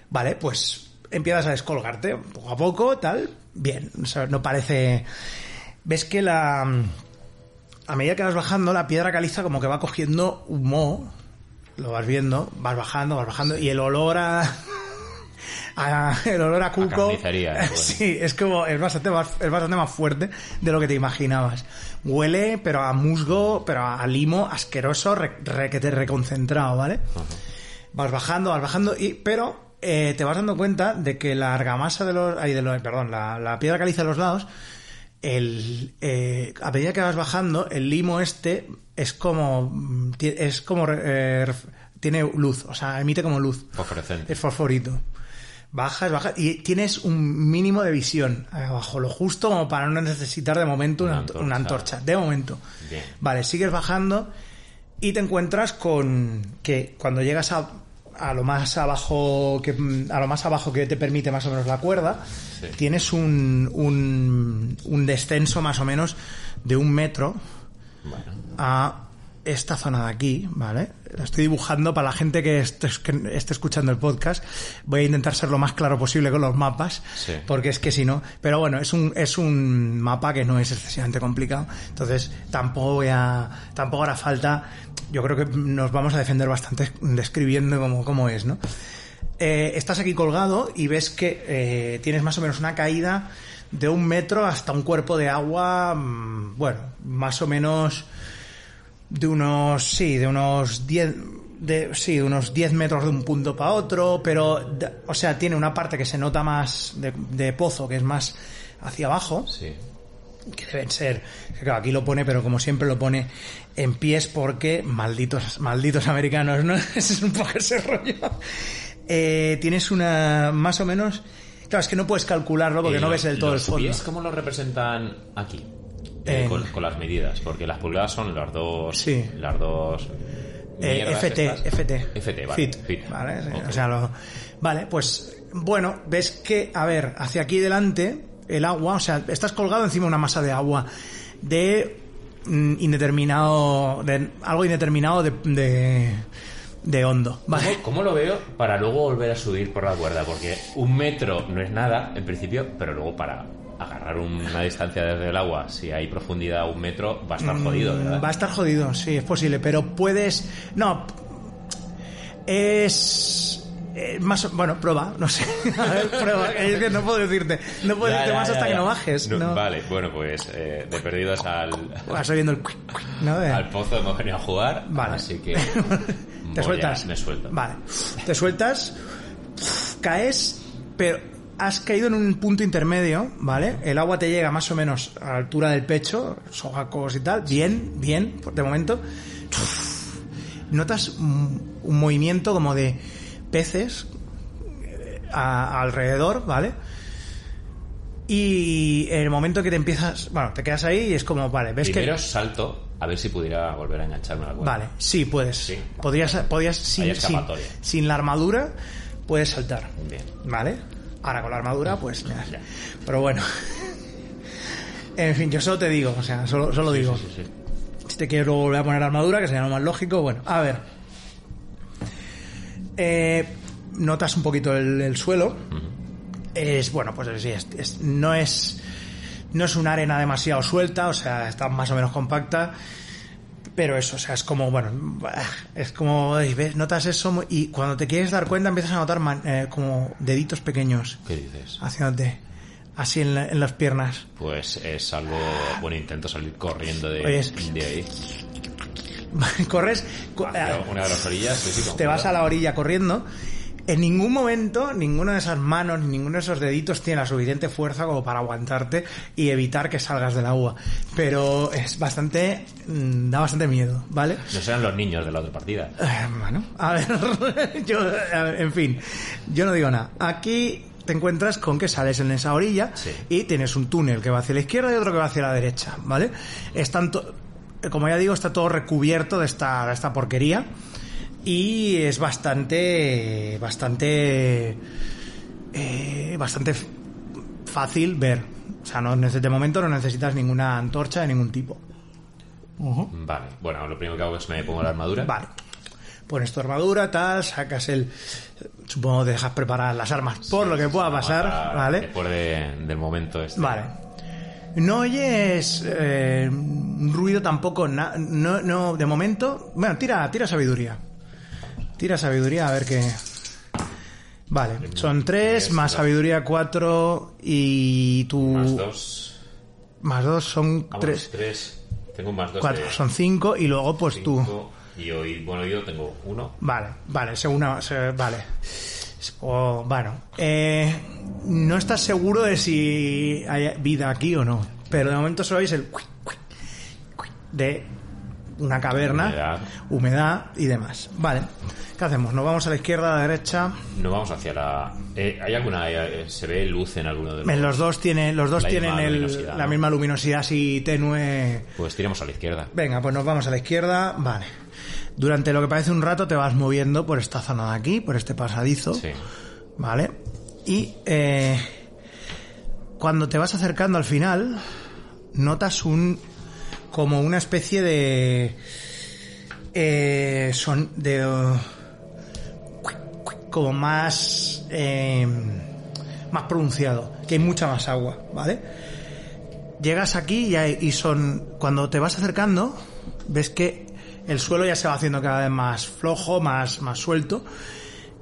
Vale, pues empiezas a descolgarte poco a poco, tal, bien, no parece. Ves que la. A medida que vas bajando, la piedra caliza como que va cogiendo humo. Lo vas viendo, vas bajando, vas bajando, y el olor a. a- el olor a cuco. sí, es como. Es bastante, más, es bastante más fuerte de lo que te imaginabas. Huele, pero a musgo, pero a limo asqueroso, re- re- que te reconcentrado, ¿vale? Vas bajando, vas bajando, y, pero eh, te vas dando cuenta de que la argamasa de los. ay, de los perdón, la, la piedra caliza de los lados el, eh, a medida que vas bajando, el limo este es como, mm, es como, eh, tiene luz, o sea, emite como luz. Fosforescente. Es fosforito. Bajas, bajas y tienes un mínimo de visión abajo, lo justo como para no necesitar de momento una, Una antorcha. una antorcha. antorcha. De momento. Bien. Vale, sigues bajando y te encuentras con que cuando llegas a, a lo más abajo que a lo más abajo que te permite más o menos la cuerda, Sí. tienes un, un, un descenso más o menos de un metro Bueno. a esta zona de aquí, ¿vale? La estoy dibujando para la gente que esté, que esté escuchando el podcast. Voy a intentar ser lo más claro posible con los mapas, Sí. porque es que si no... Pero bueno, es un, es un mapa que no es excesivamente complicado, entonces tampoco voy a... Tampoco hará falta... Yo creo que nos vamos a defender bastante describiendo cómo, cómo es, ¿no? Eh, estás aquí colgado y ves que eh, tienes más o menos una caída de un metro hasta un cuerpo de agua, mm, bueno, más o menos de unos, sí, de unos 10, de, sí, de unos 10 metros de un punto para otro, pero, de- o sea, tiene una parte que se nota más de, de pozo, que es más hacia abajo, Sí. que deben ser, claro, aquí lo pone, pero como siempre lo pone en pies porque malditos, malditos americanos, ¿no? Es un poco ese rollo. Eh, tienes una, más o menos, claro, es que no puedes calcularlo porque ¿Y no ves del todo el fondo. pies cómo lo representan aquí? Eh, En- con, con las medidas, porque las pulgadas son las dos. Sí. Las dos. Eh, FT, estas. FT. FT, vale. Fit, fit. ¿vale? Sí, Ok. O sea, lo- vale, pues bueno, ves que, a ver, hacia aquí delante, el agua, o sea, estás colgado encima de una masa de agua de mm, indeterminado, de algo indeterminado de, de, de hondo, ¿vale? ¿Cómo, cómo lo veo para luego volver a subir por la cuerda? Porque un metro no es nada, en principio, pero luego para agarrar una distancia desde el agua, si hay profundidad a un metro, va a estar jodido, ¿verdad? Mm, Va a estar jodido, sí, es posible, pero puedes. No. Es. Eh, más, o- bueno, prueba, no sé. A ver, prueba. Es que no puedo decirte. No puedo Ya, decirte ya, más ya, hasta que no bajes. No, no. Vale, bueno, pues eh, de perdidos al, Vas oyendo el... De- al pozo hemos venido a jugar. Vale. Así que. ¿Te sueltas? me suelto. Vale. Te sueltas, caes, pero has caído en un punto intermedio, ¿vale? El agua te llega más o menos a la altura del pecho, sobacos y tal. Bien, bien, de momento. Notas un, un movimiento como de peces eh, a- alrededor, ¿vale? Y en el momento que te empiezas, bueno, te quedas ahí y es como, vale, ves Primero que... salto a ver si pudiera volver a engancharme a la cuerda. Vale, sí, puedes. Sí. Podrías, podrías sin, sin, sin la armadura, puedes saltar. Bien. ¿Vale? Ahora con la armadura, pues ya. Ya. Pero bueno. En fin, yo solo te digo, o sea, solo, solo digo. Sí, sí, sí. Si te quiero volver a poner armadura, que sería lo más lógico, bueno, a ver. Eh, notas un poquito el, el suelo. Es, bueno, pues sí, es, es- no es. No es una arena demasiado suelta, o sea, está más o menos compacta. Pero eso, o sea, es como, bueno, bah, es como, ¿ves? Notas eso y cuando te quieres dar cuenta empiezas a notar man- eh, como deditos pequeños ¿Qué dices? haciéndote así en, la- en las piernas. Pues es algo. Bueno, intento salir corriendo de, de ahí. Corres, co- Hacia una de las orillas. sí, sí, te vas a la orilla corriendo. En ningún momento, ninguna de esas manos, ni ninguno de esos deditos tiene la suficiente fuerza como para aguantarte y evitar que salgas del agua. Pero es bastante, mm, da bastante miedo, ¿vale? No serán los niños de la otra partida. Eh, Bueno, a ver, yo, a ver, en fin, yo no digo nada. Aquí te encuentras con que sales en esa orilla Sí. y tienes un túnel que va hacia la izquierda y otro que va hacia la derecha, ¿vale? Están to- como ya digo, está todo recubierto de esta, de esta porquería y es bastante, bastante, eh, bastante fácil ver. O sea, no, de momento no necesitas ninguna antorcha de ningún tipo. Vale. Bueno, lo primero que hago es me pongo la armadura. Vale. Pones tu armadura, tal, sacas el... Supongo que dejas preparadas las armas por lo que pueda pasar, ¿vale? Después de- del momento este. Vale. No oyes eh, un ruido tampoco, na- no, no, de momento... Bueno, tira, tira sabiduría. Tira sabiduría a ver qué... Vale, son tres, Tres, más dos. sabiduría cuatro y tu... Más dos. Más dos son Vamos, tres. tres. Tengo un más de son cinco y luego pues tú... Y hoy, bueno, yo tengo uno. Vale, vale, según se- vale. O, bueno, eh, no estás seguro de si hay vida aquí o no, pero de momento solo oís el de una caverna, Humedad. humedad y demás. Vale, ¿qué hacemos? ¿Nos vamos a la izquierda, a la derecha? No vamos hacia la. eh, ¿Hay alguna. eh, ¿Se ve luz en alguno de los.? En los dos tienen, los dos La tienen misma el- luminosidad, la ¿no? misma luminosidad así tenue. Pues tiremos a la izquierda. Venga, pues nos vamos a la izquierda, vale. Durante lo que parece un rato te vas moviendo por esta zona de aquí, por este pasadizo. Sí. ¿Vale? Y eh, cuando te vas acercando al final, notas un. Como una especie de. eh, son. de. uh, como más. eh, más pronunciado, que hay mucha más agua, ¿vale? Llegas aquí y, hay- y son. Cuando te vas acercando, ves que el suelo ya se va haciendo cada vez más flojo, más, más suelto.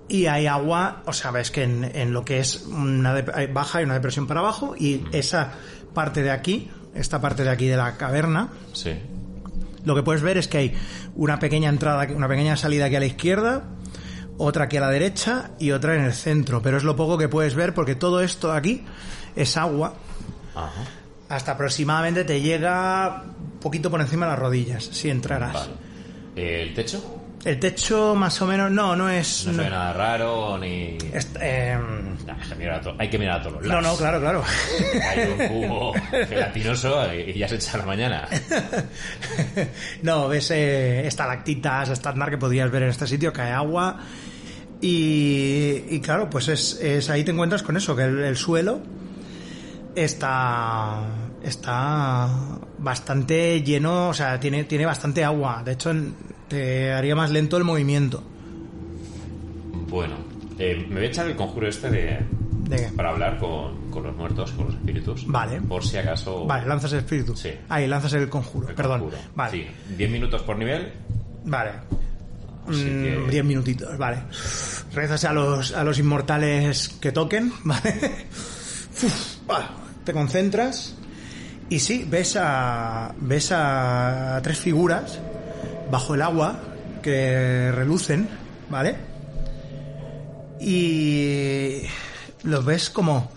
Y hay agua, o sea, ves que en, en lo que es una de- baja y una depresión para abajo. Y esa parte de aquí, esta parte de aquí de la caverna, Sí. lo que puedes ver es que hay una pequeña entrada, una pequeña salida aquí a la izquierda, otra aquí a la derecha y otra en el centro. Pero es lo poco que puedes ver porque todo esto de aquí es agua. Ajá. Hasta aproximadamente te llega un poquito por encima de las rodillas, si entraras. Vale. ¿El techo? El techo más o menos, no, no es... No se no- ve nada raro ni. es- em, Nah, hay, que mirar a to- hay que mirar a todos los no, lados. no, claro, claro. Hay un cubo gelatinoso y ya se echa la mañana. no, ves eh, estalactitas, estándar que podrías ver en este sitio, cae agua. Y, y claro, pues es, es ahí te encuentras con eso, que el, el suelo está está bastante lleno, o sea, tiene, tiene bastante agua. De hecho, en- te haría más lento el movimiento. Bueno, eh, me voy a echar el conjuro este de. ¿De qué? Para hablar con, con los muertos, con los espíritus. Vale. Por si acaso. Vale, lanzas el espíritu. Sí. Ahí, lanzas el conjuro, el perdón. conjuro. Vale, Sí, 10 minutos por nivel. vale. Así Mm, que- 10 minutitos, vale. Rezas a los, a los inmortales que toquen, ¿vale? Uf, ah, te concentras y sí, ves a, ves a tres figuras bajo el agua que relucen, ¿vale? Y los ves como...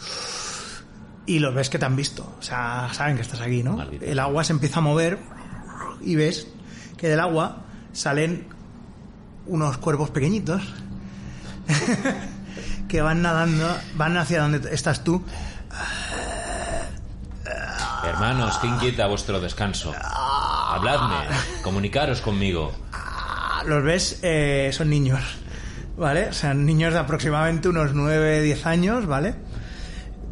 Y los ves que te han visto. O sea, saben que estás aquí, ¿no? El agua se empieza a mover y ves que del agua salen unos cuervos pequeñitos que van nadando, van hacia donde estás tú. Hermanos, ¿qué inquieta vuestro descanso? Habladme, comunicaros conmigo. Los ves, eh, son niños, ¿vale? O sea, niños de aproximadamente unos 9, 10 años, ¿vale?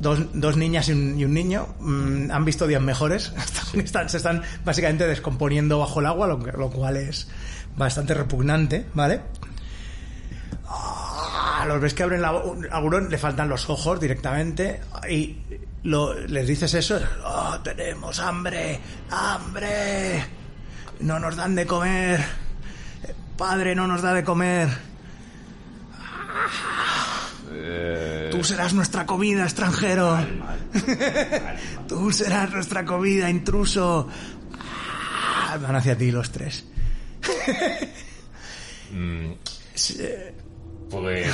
Dos, dos niñas y un, y un niño mm, han visto días mejores. Están- se están básicamente descomponiendo bajo el agua, lo cual es bastante repugnante, ¿vale? Ah, Los ves que abren la a alguno le faltan los ojos directamente y lo- les dices eso, "Oh, tenemos hambre, hambre, no nos dan de comer, padre no nos da de comer, Eh, tú serás nuestra comida, extranjero, tú serás nuestra comida, intruso. Ah, Van hacia ti los tres. mm, pues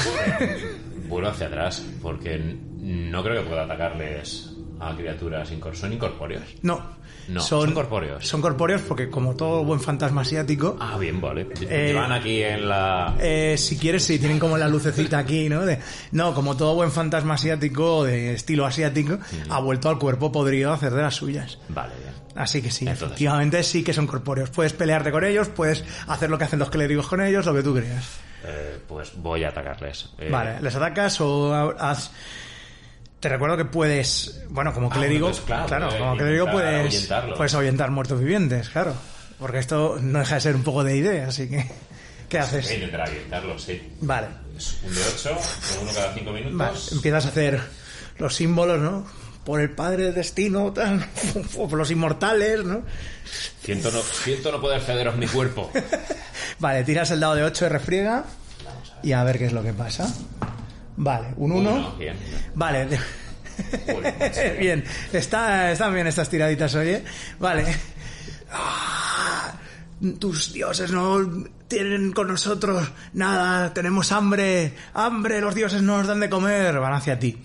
vuelvo hacia atrás, porque no creo que pueda atacarles a criaturas incor ¿Son incorpóreos? No, No, son corpóreos. Son corpóreos porque como todo buen fantasma asiático, Ah, bien, vale. Eh, Van aquí en la... Eh, si quieres, sí, tienen como la lucecita aquí, ¿no? De- no, como todo buen fantasma asiático de estilo asiático, ha vuelto al cuerpo podrido a hacer de las suyas. Vale, bien. Así que sí, Entonces- efectivamente sí que son corpóreos. Puedes pelearte con ellos, puedes hacer lo que hacen los clérigos con ellos, lo que tú creas. Eh, pues voy a atacarles. Eh, Vale, ¿les atacas o haz... Te recuerdo que puedes, bueno, como Ah, clérigo, bueno, pues claro, claro, como eh, clérigo intentar puedes, puedes ahuyentar muertos vivientes, claro. Porque esto no deja de ser un poco de idea, así que... ¿Qué haces? Intentar sí. Vale, Es un de 8, uno cada 5 minutos. Vale, empiezas a hacer los símbolos, ¿no? Por el padre del destino, tal, por los inmortales, ¿no? Siento no, siento no poder cederos mi cuerpo. Vale, tiras el dado de 8 de refriega y a ver qué es lo que pasa. Vale, un 1. Uno, bien. Vale. bien, está, están bien estas tiraditas, oye. Vale. Ah, tus dioses no tienen con nosotros nada, tenemos hambre, hambre, los dioses no nos dan de comer, van hacia ti.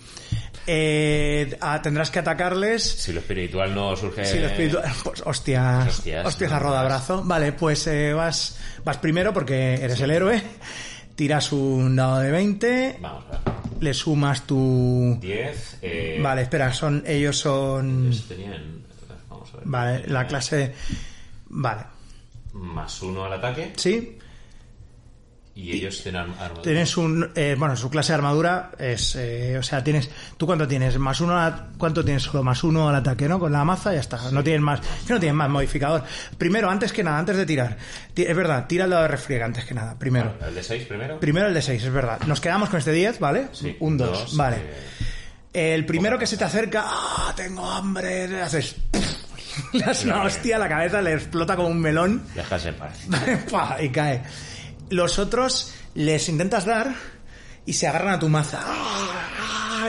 Eh, ah, tendrás que atacarles Si lo espiritual no surge... Sí, lo espiritual. Pues hostias. Hostias, Hostias, no a roda jodas. brazo. Vale, pues eh, vas, vas primero porque eres el héroe. Tiras un dado de 20. Vamos a ver. Le sumas tu. 10. Eh, Vale, espera, son. Ellos son. ellos tenían... Vamos a ver. Vale, la clase. Vale. Más uno al ataque. ¿Sí? Y ellos tienen armadura. Tienes un. eh, bueno, su clase de armadura es. eh, o sea, tienes. ¿Tú cuánto tienes? Más uno. a- ¿Cuánto tienes? Solo más uno al ataque, ¿no? Con la maza ya está. No tienes más. No tienes más modificador. Primero, antes que nada, antes de tirar. ti- Es verdad, tira el dado de refriega antes que nada. Primero. ¿El de 6 primero? Primero el de 6, es verdad. Nos quedamos con este 10, ¿vale? Sí, un 2, dos, vale. eh, El primero que se te acerca, ¡ah, tengo hambre! Le haces... Le das una hostia a la cabeza, le explota como un melón Dejas en paz. Y cae. Los otros les intentas dar y se agarran a tu maza.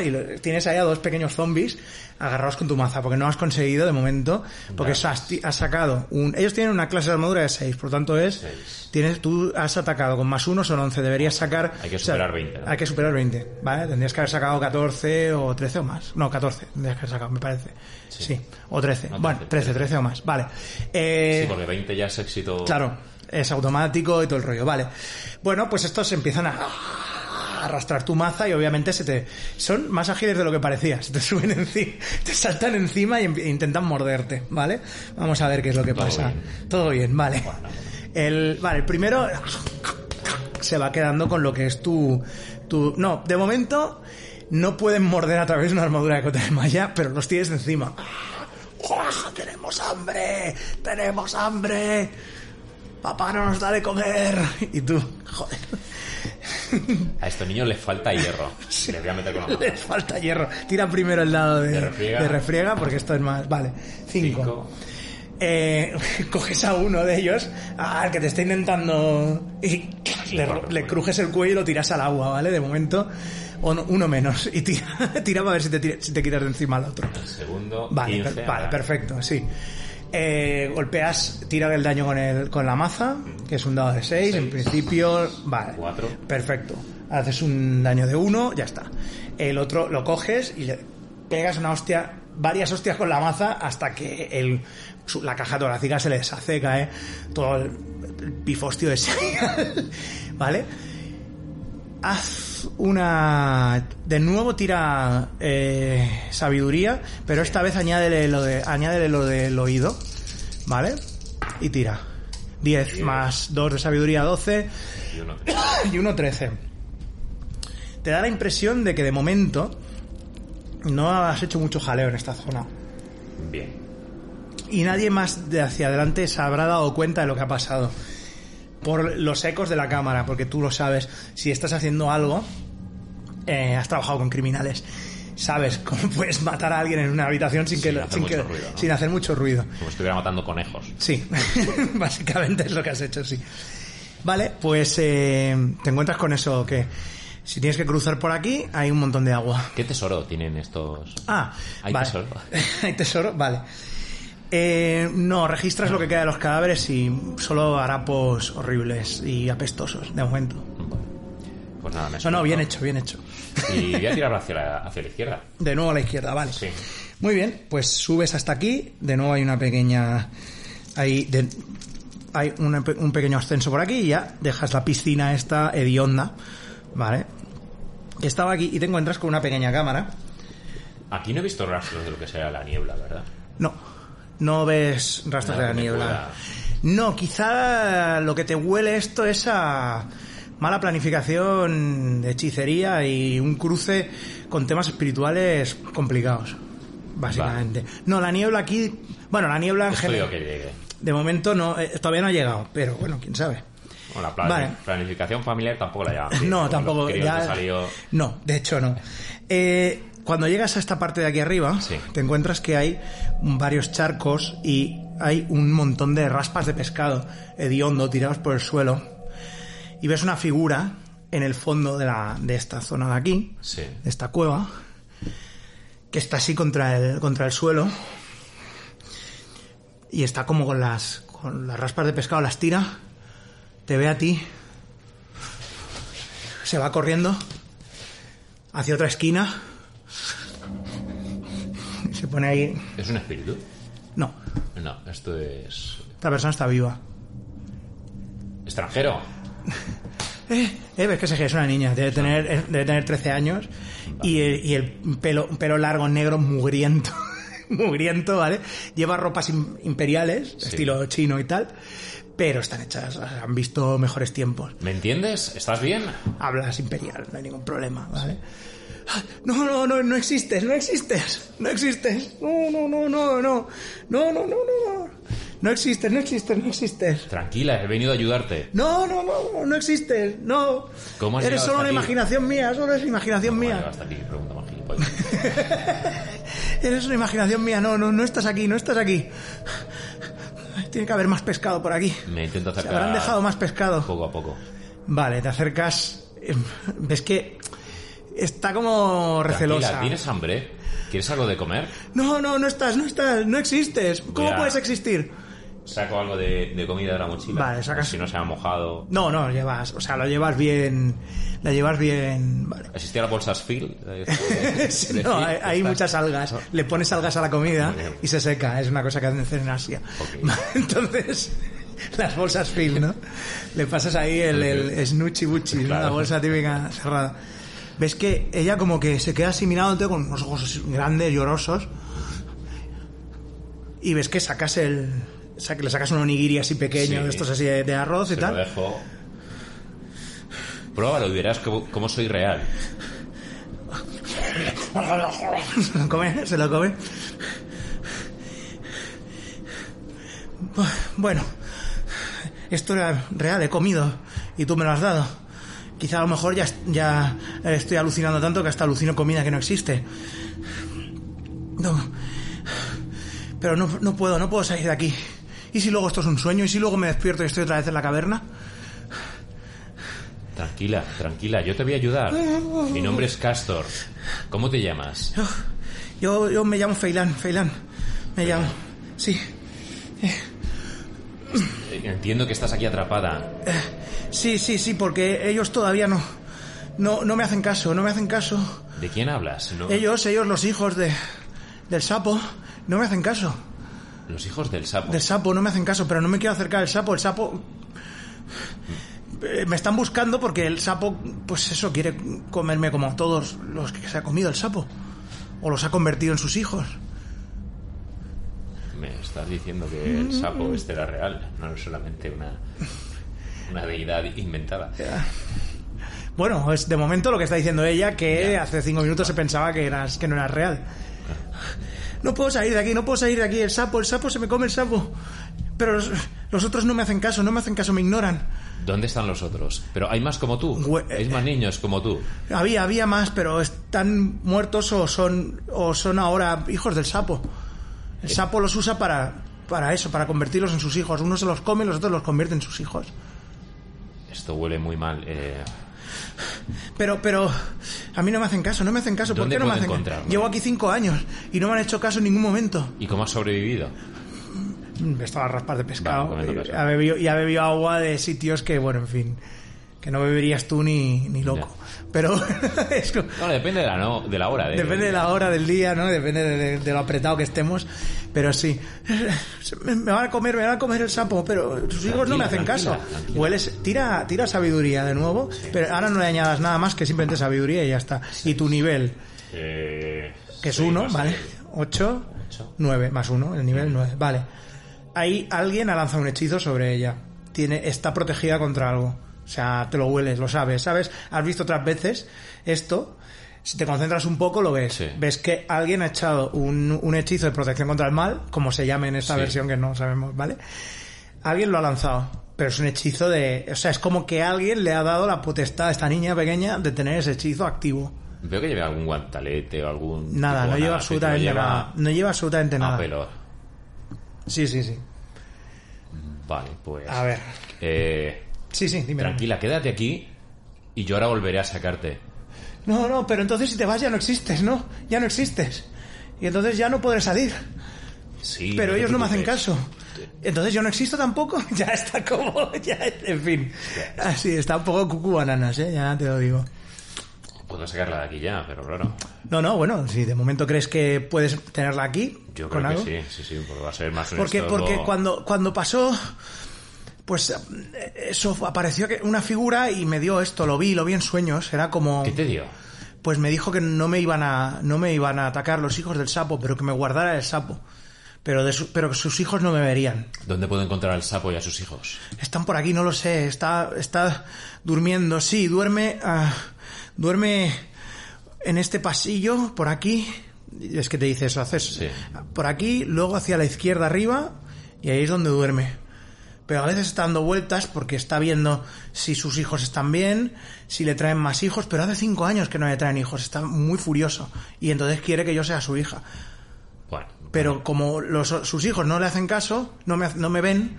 Y lo- tienes ahí a dos pequeños zombies agarrados con tu maza, porque no has conseguido de momento, porque has, has sacado un... Ellos tienen una clase de armadura de 6, por lo tanto es... Seis. Tienes, tú has atacado con más 1 son 11, deberías sacar... Hay que o sea, superar 20, ¿no? Hay que superar 20, ¿vale? Tendrías que haber sacado 14 o 13 o más. No, 14 tendrías que haber sacado, me parece. Sí, o 13. No, bueno, 13, 13, 13 o más, vale. Eh, Sí, porque 20 ya es éxito. Claro, es automático y todo el rollo, vale. Bueno, pues estos empiezan a arrastrar tu maza y obviamente se te son más ágiles de lo que parecía, se te suben encima, te saltan encima y e intentan morderte, ¿vale? Vamos a ver qué es lo que Todo pasa. bien. Todo bien, vale. El vale, el primero se va quedando con lo que es tu tu no, de momento no pueden morder a través de una armadura de cota de malla, pero los tienes encima. ¡Ah, ¡Tenemos hambre! ¡Tenemos hambre! Papá no nos da de comer. Y tú, joder, A estos niños les falta hierro. Les voy a meter con la mano. les falta hierro. Tira primero el dado de, De refriega. de refriega, porque esto es más. Vale, cinco. Cinco. Eh, coges a uno de ellos, al que te está intentando. Y le, fuera. crujes el cuello y lo tiras al agua, ¿vale? De momento, o no- uno menos. Y tira, tira para ver si te, si te quitas de encima al otro. El segundo, Vale, 15. per- vale, perfecto, sí. Eh, golpeas, tirar el daño con, el, con la maza, que es un dado de 6, en principio, vale. Cuatro. Perfecto. Haces un daño de 1, ya está. El otro lo coges y le pegas una hostia, varias hostias con la maza hasta que el, su- la caja torácica se le deshace, cae todo el, el pifostio ese. ¿Vale? Haz una. De nuevo tira eh, sabiduría, pero esta vez añádele lo, de, añádele lo del oído. ¿Vale? Y tira. 10 más 2 de sabiduría, 12. Y uno. Y 1, 13. Te da la impresión de que de momento no has hecho mucho jaleo en esta zona. Bien. Y nadie más de hacia adelante se habrá dado cuenta de lo que ha pasado. Por los ecos de la cámara, porque tú lo sabes. Si estás haciendo algo, eh, has trabajado con criminales. Sabes cómo puedes matar a alguien en una habitación sin, que, Sin hacer sin, mucho que- ruido, ¿no? sin hacer mucho ruido. Como si estuviera matando conejos. Sí, básicamente es lo que has hecho, sí. Vale, pues eh, te encuentras con eso que si tienes que cruzar por aquí hay un montón de agua. ¿Qué tesoro tienen estos? Ah, ¿Hay vale. tesoro? hay tesoro, vale. Eh, no, registras lo que queda de los cadáveres y solo harapos horribles y apestosos, de momento. Pues nada, me No, bien hecho, bien hecho. Y voy a tirar hacia la, hacia la izquierda. De nuevo a la izquierda, vale. Sí. Muy bien, pues subes hasta aquí. De nuevo hay una pequeña. Hay, de- hay una un pequeño ascenso por aquí y ya dejas la piscina esta hedionda. Vale. Estaba aquí y te encuentras con una pequeña cámara. Aquí no he visto rastros de lo que sea la niebla, ¿verdad? No, no ves rastros de la niebla. No, quizá lo que te huele esto es a mala planificación de hechicería y un cruce con temas espirituales complicados. Básicamente. No, la niebla aquí. Bueno, la niebla en general. que llegue. De momento no, eh, todavía no ha llegado, pero bueno, quién sabe. Bueno, la plan- Vale. planificación familiar tampoco la bien, No, tampoco. Ya... salió- No, de hecho no. Eh, cuando llegas a esta parte de aquí arriba, Sí. te encuentras que hay varios charcos y hay un montón de raspas de pescado hediondo tirados por el suelo. Y ves una figura en el fondo de, la, de esta zona de aquí, Sí. de esta cueva, que está así contra el, contra el suelo. Y está como con las, con las raspas de pescado, las tira, te ve a ti, se va corriendo hacia otra esquina y se pone ahí. ¿Es un espíritu? No, No, esto es... esta persona está viva. ¿Extranjero? Eh, eh, ves que se- es una niña, debe tener, eh, debe tener 13 años y, el- y el pelo, pelo largo, negro, mugriento. mugriento, ¿vale? Lleva ropas im- imperiales, Sí. estilo chino y tal, pero están hechas, han visto mejores tiempos. ¿Me entiendes? ¿Estás bien? Hablas imperial, no hay ningún problema, ¿vale? Ah, No, no, no, no existes, no existes, no existes. No, no, no, no, no, no, no, no, no, no. No existes, no existes, no existes. Tranquila, he venido a ayudarte. No, no, no, no existes, no. ¿Cómo has Eres solo una imaginación mía, solo es imaginación mía. hasta aquí, pregunta más. Eres una imaginación mía, no, no, no estás aquí, no estás aquí. Tiene que haber más pescado por aquí. Me intento Se acercar habrán dejado más pescado. poco a poco. Vale, te acercas. eh, Ves que está como recelosa. Tranquila, ¿tienes hambre? ¿Quieres algo de comer? No, no, no estás, no estás, no existes. ¿Cómo puedes existir? Saco algo de, de comida de la mochila. Vale, sacas- Si no se ha mojado. No, no, llevas, o sea, lo llevas bien, la llevas bien, vale. ¿Existía las bolsas Phil? Sí, no, hay, hay muchas algas. Le pones algas a la comida y se seca. Es una cosa que hacen en Asia. Entonces, las bolsas Phil, ¿no? Le pasas ahí el, el ¿no? Claro. la bolsa típica cerrada. Ves que ella como que se queda así mirándote con unos ojos grandes, llorosos. Y ves que sacas el... le sacas un onigiri así pequeño, Sí. de estos así de, de arroz y Se lo tal. dejo. Pruébalo y verás cómo, cómo soy real. Se lo come, se lo come. Bu- Bueno, esto era real, he comido y tú me lo has dado. Quizá a lo mejor ya, ya estoy alucinando tanto que hasta alucino comida que no existe. No. Pero no, no puedo, no puedo salir de aquí. ¿Y si luego esto es un sueño? ¿Y si luego me despierto y estoy otra vez en la caverna? Tranquila, tranquila, yo te voy a ayudar. Mi nombre es Castor. ¿Cómo te llamas? Yo, yo me llamo Feilán, Feilán. Me llamo. Sí. Eh, Entiendo que estás aquí atrapada. Sí, sí, sí, porque ellos todavía no. No, no me hacen caso, no me hacen caso. ¿De quién hablas? No- Ellos, ellos, los hijos de. del sapo, no me hacen caso. Los hijos del sapo. Del sapo, no me hacen caso, pero no me quiero acercar al sapo. El sapo. eh, Me están buscando porque el sapo, pues eso, quiere comerme como todos los que se ha comido el sapo. O los ha convertido en sus hijos. Me estás diciendo que el sapo este era real, no es solamente una, una deidad inventada. Bueno, es de momento lo que está diciendo ella, que Ya. hace cinco minutos se pensaba que, eras, que no era real. No puedo salir de aquí, no puedo salir de aquí. El sapo, el sapo se me come el sapo. Pero los, los otros no me hacen caso, no me hacen caso, me ignoran. ¿Dónde están los otros? Pero hay más como tú. Hay más niños como tú. Había, había más, pero están muertos o son, o son ahora hijos del sapo. El sapo los usa para, para eso, para convertirlos en sus hijos. Uno se los come y los otros los convierten en sus hijos. Esto huele muy mal. eh, Pero, pero, a mí no me hacen caso, no me hacen caso. ¿Por ¿Dónde qué no me hacen caso? Llevo aquí cinco años y no me han hecho caso en ningún momento. ¿Y cómo has sobrevivido? Mm, Estaba a raspar de pescado Vale, comiendo y, ha bebido, y ha bebido agua de sitios que, bueno, en fin, que no beberías tú ni, ni loco. Pero es como- No, depende de la, no, de la hora. de- depende de la hora del día, ¿no? Depende de, lo apretado que estemos. Pero sí, me, me van a comer, me van a comer el sapo, pero sus hijos no me hacen Tranquila, caso. tranquila. Hueles, tira, tira sabiduría de nuevo, pero ahora no le añadas nada más que simplemente sabiduría y ya está. Y tu nivel, Eh, que es uno, ¿vale? 8, Ocho. 9, más uno, el nivel 9, vale. Ahí alguien ha lanzado un hechizo sobre ella. Tiene, está protegida contra algo. O sea, te lo hueles, lo sabes, ¿sabes? Has visto otras veces esto. Si te concentras un poco, lo ves. Sí. Ves que alguien ha echado un, un hechizo de protección contra el mal, como se llame en esta Sí. versión que no sabemos, ¿vale? Alguien lo ha lanzado. Pero es un hechizo de... O sea, es como que alguien le ha dado la potestad a esta niña pequeña de tener ese hechizo activo. Veo que lleva algún guantalete o algún. Nada, no lleva nada, absolutamente lleva nada. No lleva absolutamente nada. Sí, sí, sí. Vale, pues. A ver. Eh, Sí, sí, dime. tranquila, quédate aquí y yo ahora volveré a sacarte. No, no, pero entonces si te vas ya no existes, ¿no? Ya no existes. Y entonces ya no podré salir. Sí. Pero ellos no me hacen caso. Entonces yo no existo tampoco. Ya está como... Ya, en fin. Así, está un poco cucú bananas, ¿eh? Ya te lo digo. Puedo sacarla de aquí ya, pero claro. No, no, bueno, si de momento crees que puedes tenerla aquí Yo con creo algo. que sí, sí, sí, porque va a ser más Porque, porque cuando, cuando pasó, pues eh, eso apareció que una figura y me dio esto, lo vi, lo vi en sueños, era como... ¿Qué te dio? Pues me dijo que no me iban a, no me iban a atacar los hijos del sapo, pero que me guardara el sapo. Pero, de su- pero que sus hijos no me verían. ¿Dónde puedo encontrar al sapo y a sus hijos? Están por aquí, no lo sé. Está, está durmiendo. Sí, duerme, ah, duerme en este pasillo, por aquí. Es que te dice eso, haces Sí. por aquí, luego hacia la izquierda arriba, y ahí es donde duerme. Pero a veces está dando vueltas porque está viendo si sus hijos están bien, si le traen más hijos, pero hace cinco años que no le traen hijos, está muy furioso. Y entonces quiere que yo sea su hija. Bueno, Pero como los, sus hijos no le hacen caso, no me, no me ven,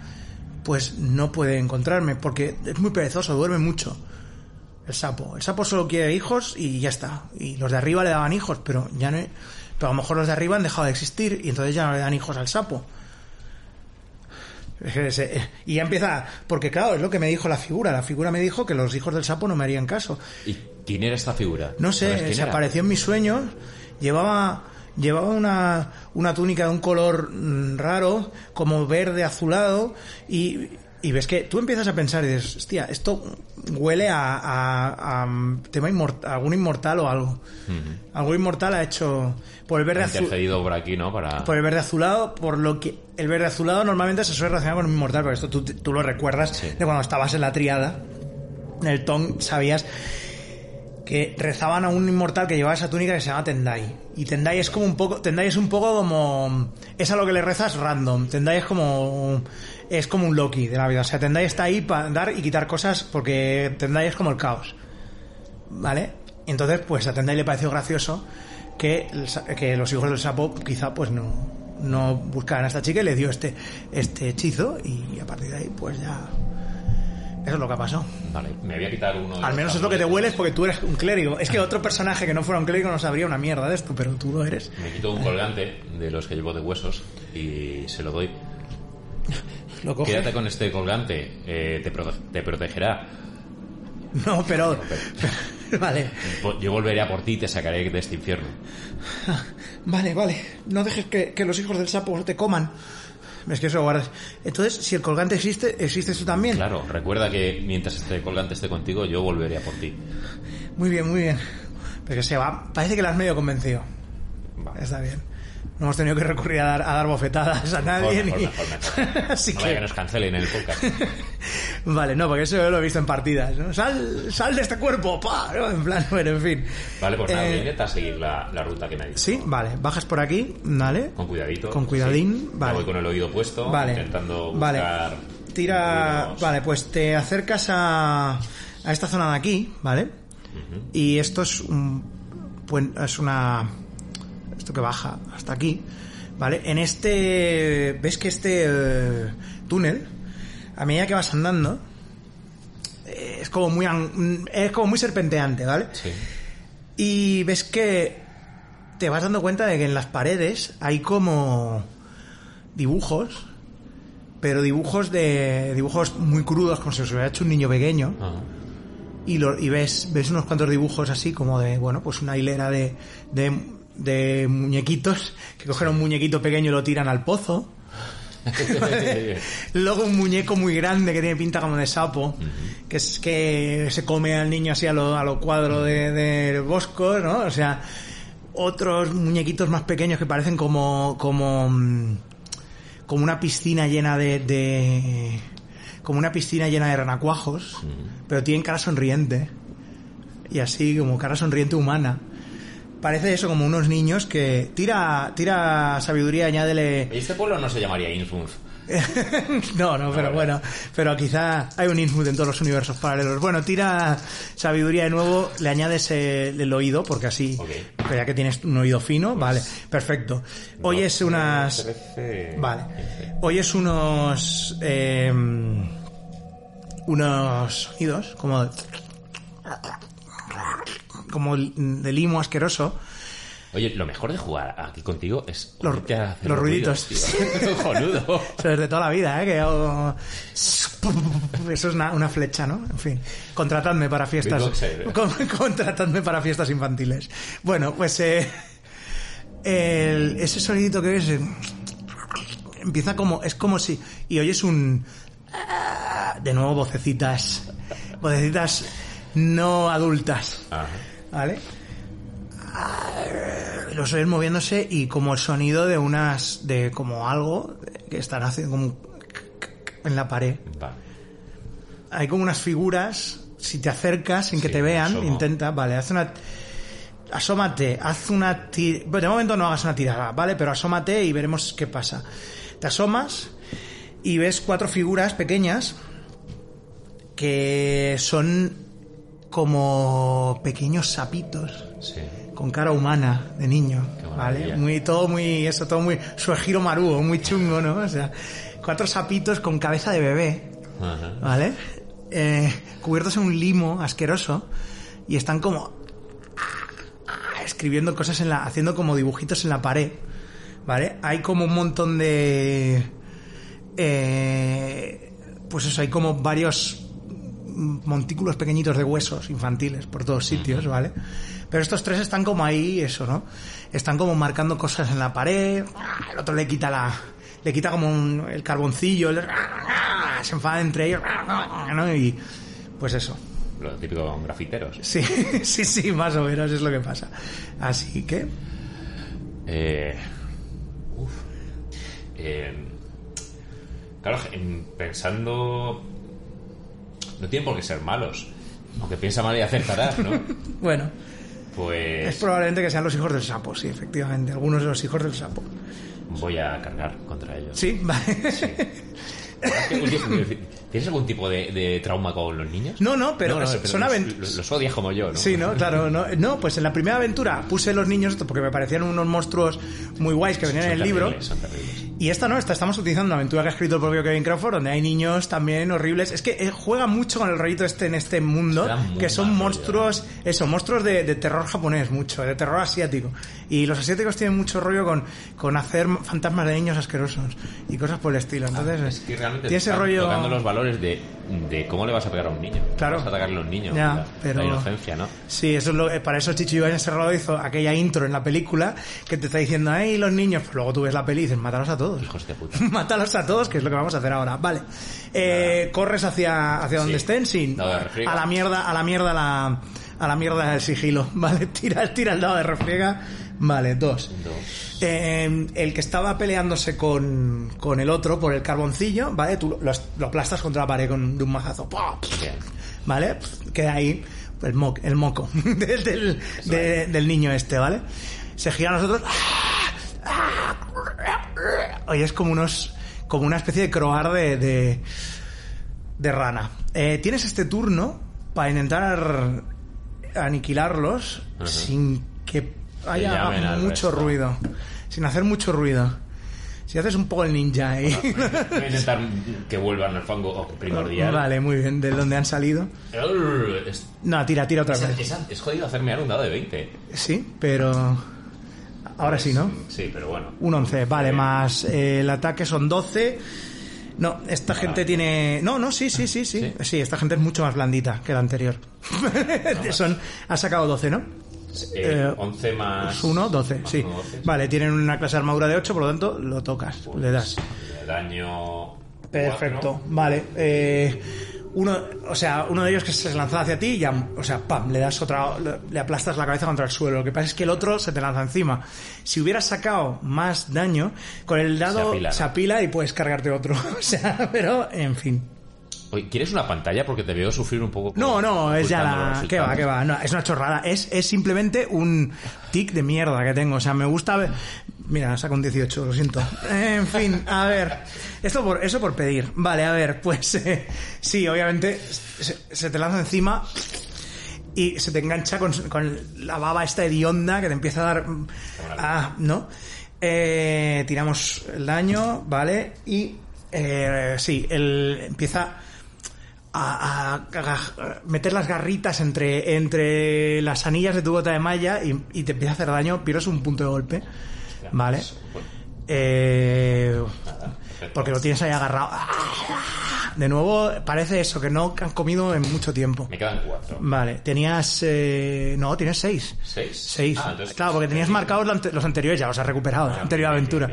pues no puede encontrarme, porque es muy perezoso, duerme mucho. El sapo. El sapo solo quiere hijos y ya está. Y los de arriba le daban hijos, pero ya no. Pero a lo mejor los de arriba han dejado de existir y entonces ya no le dan hijos al sapo. Se- Y ya empieza. Porque claro, es lo que me dijo la figura. La figura me dijo que los hijos del sapo no me harían caso. ¿y quién era esta figura? No ¿Sabes sé, se apareció en mis sueños, llevaba llevaba una, una túnica de un color mm, raro, como verde azulado, y, y ves que tú empiezas a pensar y dices, hostia, esto huele a, a- a, tema inmort- a algún inmortal o algo. Algún inmortal ha hecho por el verde Ha azul, intercedido por aquí, ¿no? Para... por el verde azulado, por lo que el verde azulado normalmente se suele relacionar con un inmortal, pero esto tú, tú lo recuerdas Sí. de cuando estabas en la triada, en el Tong, sabías que rezaban a un inmortal que llevaba esa túnica que se llama Tendai. Y Tendai es como un poco, Tendai es un poco como, es a lo que le rezas random. Tendai es como, es como un Loki de la vida. O sea, Tendai está ahí para dar y quitar cosas porque Tendai es como el caos. ¿Vale? Entonces, pues a Tendai le pareció gracioso que, que los hijos del sapo quizá pues no, no buscaran a esta chica y le dio este, este hechizo y a partir de ahí pues ya... Eso es lo que ha pasado. Vale, me voy a quitar uno. de Al menos es lo que te hueles porque tú eres un clérigo. Es que otro personaje que no fuera un clérigo no sabría una mierda de esto, pero tú lo eres. Me quito un colgante de los que llevo de huesos y se lo doy. Lo. Quédate con este colgante, eh, te, prote- te protegerá. No, pero... vale. Po- Yo volveré a por ti y te sacaré de este infierno. Vale, vale. No dejes que, que los hijos del sapo te coman. Es que eso guardas. Entonces, si el colgante existe, existes tú también. Claro, recuerda que mientras este colgante esté contigo, yo volveré a por ti. Muy bien, muy bien. Pero que se va. Parece que la has medio convencido. Vale. Está bien. No hemos tenido que recurrir a dar, a dar bofetadas a nadie. Mejor, ni- mejor, mejor. Así No vaya que... que nos cancelen el podcast. Vale, no, porque eso yo lo he visto en partidas. ¿no? Sal, sal de este cuerpo, pa. ¿no? En plan, bueno, en fin. Vale, pues nada, Eh, voy a intentar seguir la, la ruta que me ha dicho. Sí, vale. Bajas por aquí, ¿vale? Con cuidadito. Con cuidadín, sí. vale. Me voy con el oído puesto, Vale. intentando Vale. buscar... Tira. Vale, pues te acercas a, a esta zona de aquí, ¿vale? Y esto es un. Es una. Esto que baja hasta aquí, ¿vale? En este. ¿Ves que este eh, túnel, a medida que vas andando, eh, es como muy. Es como muy serpenteante, ¿vale? Sí. Y ves que te vas dando cuenta de que en las paredes hay como dibujos, pero dibujos de dibujos muy crudos, como si los hubiera hecho un niño pequeño. Ajá. Y, lo, y ves, ves unos cuantos dibujos así como de, bueno, pues una hilera de, de, de muñequitos que cogen un muñequito pequeño y lo tiran al pozo. Luego un muñeco muy grande que tiene pinta como de sapo, que es que se come al niño así a lo, a lo cuadro de, de Bosco, ¿no? O sea, otros muñequitos más pequeños que parecen como, como, mm, como una piscina llena de, de- como una piscina llena de renacuajos, pero tienen cara sonriente. Y así, como cara sonriente humana. Parece eso como unos niños que tira, tira sabiduría, añádele ¿Y este pueblo no se llamaría Innsmouth? no, no, pero bueno, pero quizá hay un Innsmouth en todos los universos paralelos. Bueno, tira sabiduría de nuevo, le añades eh, el oído, porque así, Ok. porque ya que tienes un oído fino, vale, perfecto. Oyes Doce, unas... Vale. quince. Oyes unos... eh, unos sonidos, como... como de limo asqueroso. Oye, lo mejor de jugar aquí contigo es Los- ruiditos. tío. Cojonudo. Eso es de toda la vida, ¿eh? Que hago- Eso es una, una flecha, ¿no? En fin. Contratadme para fiestas. Contratadme para fiestas infantiles. Bueno, pues eh, el- ese sonidito que ves eh, empieza como. Es como si. Y oyes un. ah, De nuevo, vocecitas. Vocecitas no adultas. Ajá. ¿Vale? Los oyes moviéndose y como el sonido de unas. de como algo que están haciendo como. en la pared. Hay como unas figuras. Si te acercas sin que Sí, te vean, intenta. Vale, haz una. Asómate, haz una tirada. Bueno, de momento no hagas una tirada, ¿vale? Pero asómate y veremos qué pasa. Te asomas y ves cuatro figuras pequeñas que son como pequeños sapitos Sí. con cara humana de niño, ¿vale? Muy todo muy eso todo muy suegiro maruo, muy chungo, ¿no? O sea, cuatro sapitos con cabeza de bebé, Ajá. ¿vale? Eh, cubiertos en un limo asqueroso y están como escribiendo cosas en la haciendo como dibujitos en la pared, ¿vale? Hay como un montón de eh, pues eso, hay como varios montículos pequeñitos de huesos infantiles por todos sitios, ¿vale? Pero estos tres están como ahí, eso, ¿no? Están como marcando cosas en la pared, el otro le quita la le quita como un- el carboncillo, el- se enfada entre ellos, ¿no? Y pues eso. Lo típico grafiteros. Sí, sí, sí, más o menos es lo que pasa. Así que Eh, uf. Eh, claro, en- No tienen por qué ser malos. Aunque piensa mal y acertarás, ¿no? bueno, es Pues probablemente que sean los hijos del sapo, sí, efectivamente, algunos de los hijos del sapo. voy a cargar contra ellos. Sí, vale. Es ¿Tienes algún tipo de, de trauma con los niños? No, no, pero No, no, son los, avent- los- los odias como yo, ¿no? Sí, ¿no? Claro, no, no, pues en la primera aventura puse los niños esto porque me parecían unos monstruos muy guays que venían Son en el libro son terribles. Y esta no, esta estamos utilizando una aventura que ha escrito el propio Kevin Crawford, donde hay niños también horribles. Es que eh, juega mucho con el rollito este en este mundo, que son monstruos, eso, monstruos de, de terror japonés, mucho, de terror asiático. Y los asiáticos tienen mucho rollo con, con hacer fantasmas de niños asquerosos y cosas por el estilo. Entonces, Ah, Es que realmente tiene ese rollo. tocando los valores de, de cómo le vas a pegar a un niño. Claro. Vas a atacarle a un niño. Ya, la, pero- la inocencia, ¿no? Sí, eso es lo, eh, para eso Chicho Ibáñez Serrado hizo aquella intro en la película que te está diciendo, ¡ay, los niños! Pues luego tú ves la peli y dices, mátalos a todos. Hijos de puta. Mátalos a todos, que es lo que vamos a hacer ahora. Vale. Eh, corres hacia, hacia donde Sí. estén, sin. A la mierda, a la mierda la. A la mierda del sigilo. Vale, tira, tira el dado de refriega. Vale, dos. Dos. Eh, el que estaba peleándose con, con el otro por el carboncillo, ¿vale? Tú lo, lo aplastas contra la pared con, de un mazazo. ¿vale? Queda ahí el, mo- el moco del, del- de- del niño este, ¿vale? Se gira a nosotros. Oye, es como unos. como una especie de croar de. de, de rana. Eh, tienes este turno para intentar aniquilarlos Ajá. sin que haya mucho ruido. Sin hacer mucho ruido. Si haces un poco el ninja ahí. Voy a intentar que vuelvan al fango primordial. Vale, muy bien. ¿De dónde han salido? Es, No, tira, tira otra es, vez. es- es jodido hacerme un dado de 20. Sí, pero. Ahora sí, ¿no? Sí, pero bueno. Un 11, vale, más eh, el ataque son 12. No, esta gente tiene. No, no, sí, sí, sí, sí. ¿Sí? Sí, esta gente es mucho más blandita que la anterior. son, ha sacado 12, ¿no? Eh, Eh, 11 más... 1, 12, más sí. uno, 12, Vale, tienen una clase de armadura de 8, por lo tanto, lo tocas, Pues, le das. Daño... Perfecto, cuatro. vale. Eh, uno, o sea, uno de ellos que se lanza hacia ti y ya, o sea, pam, le das otra, le- aplastas la cabeza contra el suelo. Lo que pasa es que el otro se te lanza encima. Si hubieras sacado más daño, con el dado Se apila, se ¿no? apila y puedes cargarte otro. O sea, pero, en fin. Oye, ¿quieres una pantalla? Porque te veo sufrir un poco. con- No, no, es ya la... ¿Qué va, qué va? No, es una chorrada. Es, es simplemente un tic de mierda que tengo. O sea, me gusta... ver- Mira, saco un 18, lo siento. En fin, a ver. Esto por, eso por pedir. Vale, a ver, pues... eh, sí, obviamente se, se te lanza encima y se te engancha con, con la baba esta hedionda que te empieza a dar... Ah, ¿no? Eh, tiramos el daño, ¿vale? Y... eh, sí, el, empieza a, a- a meter las garritas entre, entre las anillas de tu bota de malla y, y te empieza a hacer daño, pierdes un punto de golpe. ¿Vale? Bueno, Eh, porque lo tienes ahí agarrado. De nuevo, parece eso, que no han comido en mucho tiempo. Me quedan cuatro. Vale, tenías... eh, no, tienes seis. ¿Seis? Seis. Ah, entonces- claro, porque tenías marcados los anteriores, ya los has recuperado, la anterior aventura.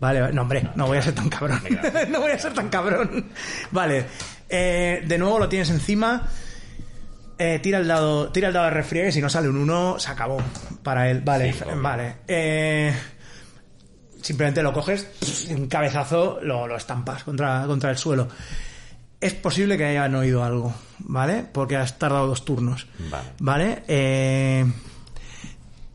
Vale, no, hombre, no voy a ser tan cabrón. No voy a ser tan cabrón. Vale, eh, de nuevo lo tienes encima. Eh, tira el dado, tira el dado de refriegue, si no sale un 1, se acabó para él. Vale, Sí, vale. Eh, simplemente lo coges un cabezazo lo, lo estampas contra, contra el suelo. Es posible que hayan oído algo, ¿vale? Porque has tardado dos turnos. Vale. ¿Vale? Eh,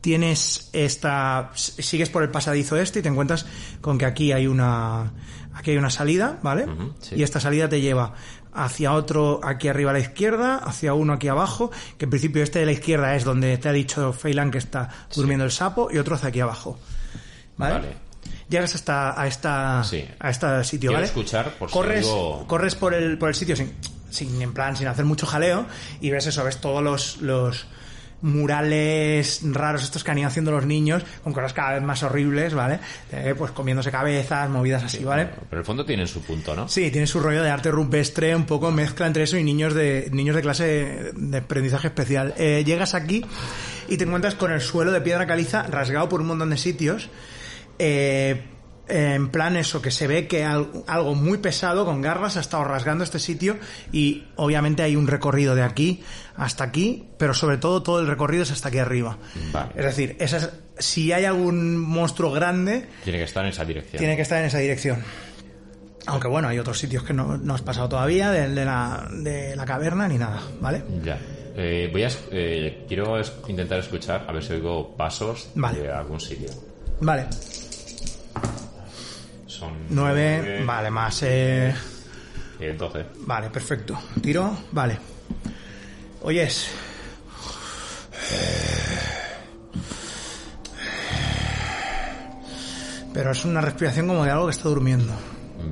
tienes esta sigues por el pasadizo este y te encuentras con que aquí hay una aquí hay una salida vale sí. y esta salida te lleva hacia otro aquí arriba a la izquierda hacia uno aquí abajo que en principio este de la izquierda es donde te ha dicho Feylan que está durmiendo el sapo y otro hacia aquí abajo vale, Vale. llegas hasta a esta Sí. a este sitio Quiero vale escuchar por si corres oigo- corres por el por el sitio sin, sin en plan sin hacer mucho jaleo y ves eso ves todos los los murales raros estos que han ido haciendo los niños con cosas cada vez más horribles vale Eh, pues comiéndose cabezas movidas así vale Pero el fondo tienen su punto, ¿no? Sí, tiene su rollo de arte rupestre, un poco mezcla entre eso y niños de niños de clase de aprendizaje especial. Eh, llegas aquí y te encuentras con el suelo de piedra caliza rasgado por un montón de sitios. Eh, en plan eso, que se ve que al- algo muy pesado con garras ha estado rasgando este sitio y obviamente hay un recorrido de aquí hasta aquí, pero sobre todo todo el recorrido es hasta aquí arriba. Vale. Es decir, esa es- si hay algún monstruo grande, Tiene que estar en esa dirección. tiene que estar en esa dirección. Aunque bueno, hay otros sitios que no, no has pasado todavía, de, de la, de la caverna ni nada, ¿vale? Ya. Eh, voy a... eh, quiero es- intentar escuchar, a ver si oigo pasos Vale. de algún sitio. Vale, Son... nueve, vale, más... Eh, Eh, 12. vale, perfecto. Tiro, vale. Oyes. Pero es una respiración como de algo que está durmiendo.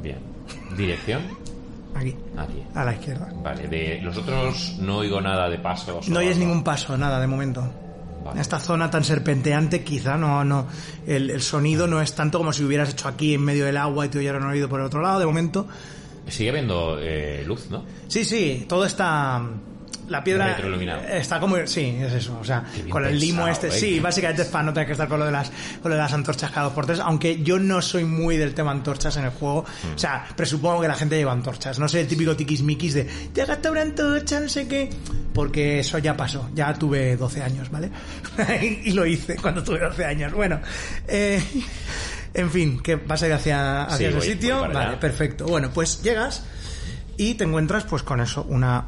Bien. ¿Dirección? Aquí, Aquí. a la izquierda. Vale, de los otros no oigo nada de pasos. No oyes ningún paso, nada, de momento. Vale. En esta zona tan serpenteante, quizá no, no, el, el sonido no es tanto como si hubieras hecho aquí en medio del agua y te hubieran oído por el otro lado, de momento. Sigue habiendo eh, luz, ¿no? Sí, sí, todo está. La piedra está como. Sí, es eso. O sea, con el limo pensado, este. ¿eh? Sí, básicamente es para no tener que estar con lo de las, con lo de las antorchas cada dos por tres. Aunque yo no soy muy del tema antorchas en el juego. Mm. O sea, presupongo que la gente lleva antorchas. No sé el típico tiquismiquis de. Te has gastado una antorcha, no sé qué. Porque eso ya pasó. Ya tuve 12 años, ¿vale? y lo hice cuando tuve 12 años. Bueno. Eh, en fin, que vas a ir hacia, hacia Sí, ese voy- sitio. voy para allá. vale, perfecto. Bueno, pues llegas y te encuentras pues con eso, una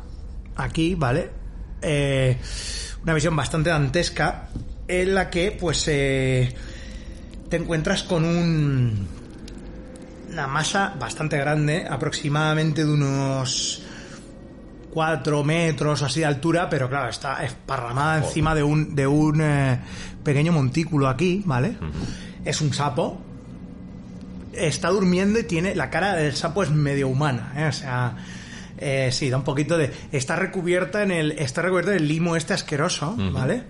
aquí, ¿vale? Eh, una visión bastante dantesca en la que pues eh, te encuentras con un una masa bastante grande, aproximadamente de unos 4 metros o así de altura, pero claro, está esparramada encima de un, de un eh, pequeño montículo aquí, ¿vale? Es un sapo, está durmiendo y tiene la cara del sapo es medio humana, ¿eh? o sea, eh, sí, da un poquito de está recubierta en el está recubierta en el limo este asqueroso, ¿vale?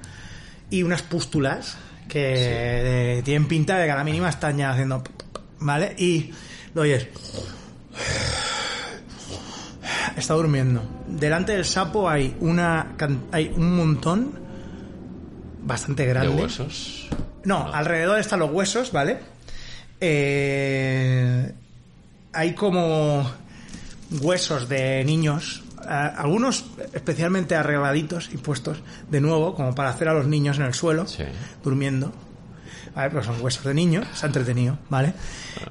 Y unas pústulas que tienen pinta de que a la mínima están ya haciendo, ¿vale? Y lo oyes. Está durmiendo. Delante del sapo hay una hay un montón bastante De grande. huesos. No, alrededor están los huesos, ¿vale? Eh, hay como huesos de niños, algunos especialmente arregladitos y puestos de nuevo, como para hacer a los niños en el suelo, Sí. durmiendo. ¿Vale? Pero son huesos de niños, se ha entretenido, ¿vale?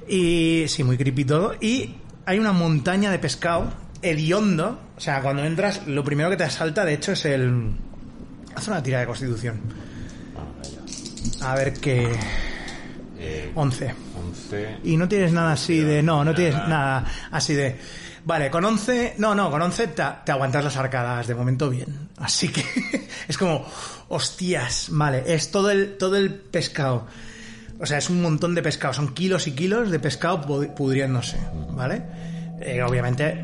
Y sí, muy creepy todo. Y hay una montaña de pescado hediondo. O sea, cuando entras, lo primero que te asalta, de hecho, es el. Haz una tira de constitución. Allá. A ver qué. Eh, 11. 11. Y no tienes nada así de... No, no tienes nada así de... Vale, con 11... No, no, con 11 te, aguantas las arcadas de momento bien. Así que es como... Hostias, vale, es todo el, todo el pescado. O sea, es un montón de pescado. Son kilos y kilos de pescado pu- pudriéndose, ¿vale? Eh, obviamente,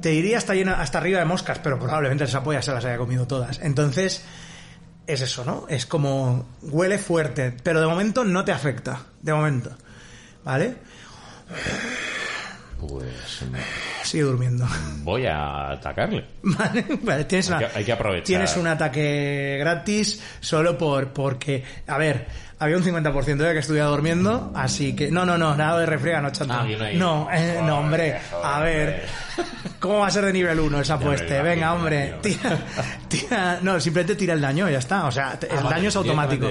te diría hasta, llena, hasta arriba de moscas, pero probablemente el sapo ya se las haya comido todas. Entonces, es eso, ¿no? Es como huele fuerte, pero de momento no te afecta, de momento. ¿Vale? Pues Sigue durmiendo. voy a atacarle. Vale, vale, tienes Hay una- que- hay que aprovechar. Tienes un ataque gratis solo por porque, a ver, había un 50% de que estuviera durmiendo, así que no, no, no, nada de refriega, no chato. Ah, no eh, no, hombre, a ver. ¿cómo va a ser de nivel 1 esa apueste? imagino, Venga, hombre, tira, tira, no, simplemente tira el daño, ya está, o sea, Ah, el vale, daño es automático.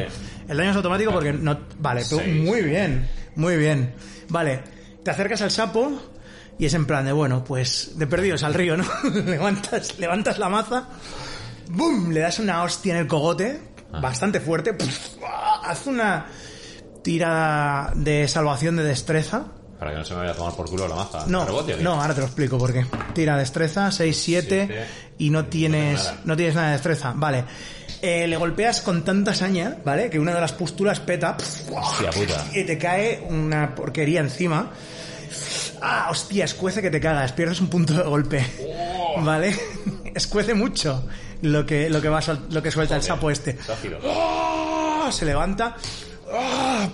El daño es automático porque no, vale, tú, Seis. muy bien, muy bien. Vale, te acercas al sapo y es en plan de, bueno, pues de perdidos al río, ¿no? levantas, levantas la maza, ¡bum! Le das una hostia en el cogote, Ah. bastante fuerte, ¡puf! ¡ah! haz una tira de salvación de destreza. Para que no se me vaya a tomar por culo la maza. No, no, ahora te lo explico por qué. Tira destreza, 6, 7 Siete. y no tienes, no tienes nada de destreza. Vale. Eh, le golpeas con tanta saña, ¿vale? Que una de las pústulas peta Hostia puta. y te cae una porquería encima. Ah, hostia, escuece que te cagas, pierdes un punto de golpe. Oh. ¿Vale? Escuece mucho lo que, lo que, va a sol- lo que suelta el sapo este. ¡Ah! Se levanta. ¡Ah!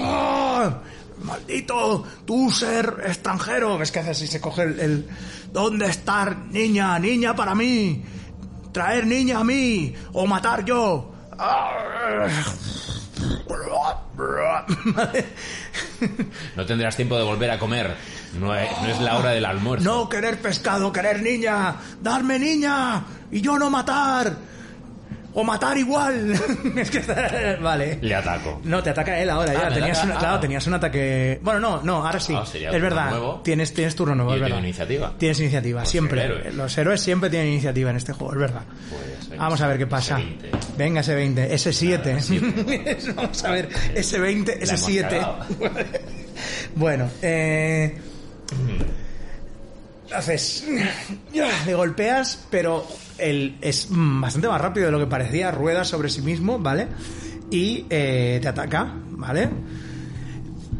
¡Ah! ¡Maldito! ¡Tú ser extranjero! ¿Ves que hace así? Se coge el, el- ¿Dónde estar, niña? ¡Niña para mí! ¡Traer niña a mí! ¡O matar yo! No tendrás tiempo de volver a comer. No es la hora del almuerzo. No querer pescado, querer niña. Darme niña. Y yo no matar. O matar igual. es que vale. Le ataco. No, te ataca él ahora Ah, ya. me Tenías ataca, una- ah. claro, tenías un ataque. Bueno, no, no, ahora sí. Ah, es verdad. nuevo. Tienes, tienes turno nuevo, es verdad. iniciativa. Tienes iniciativa, Pues siempre. héroe. Los héroes siempre tienen iniciativa en este juego, es verdad. Pues, Vamos a ver qué pasa. ese 20. Venga, ese 20, ese 7. Nada, siete. Vamos a ver, ese 20, ese hemos 7. cagado. bueno, eh. Haces. Le golpeas, pero él es bastante más rápido de lo que parecía. Rueda sobre sí mismo, ¿vale? y eh, te ataca, ¿vale?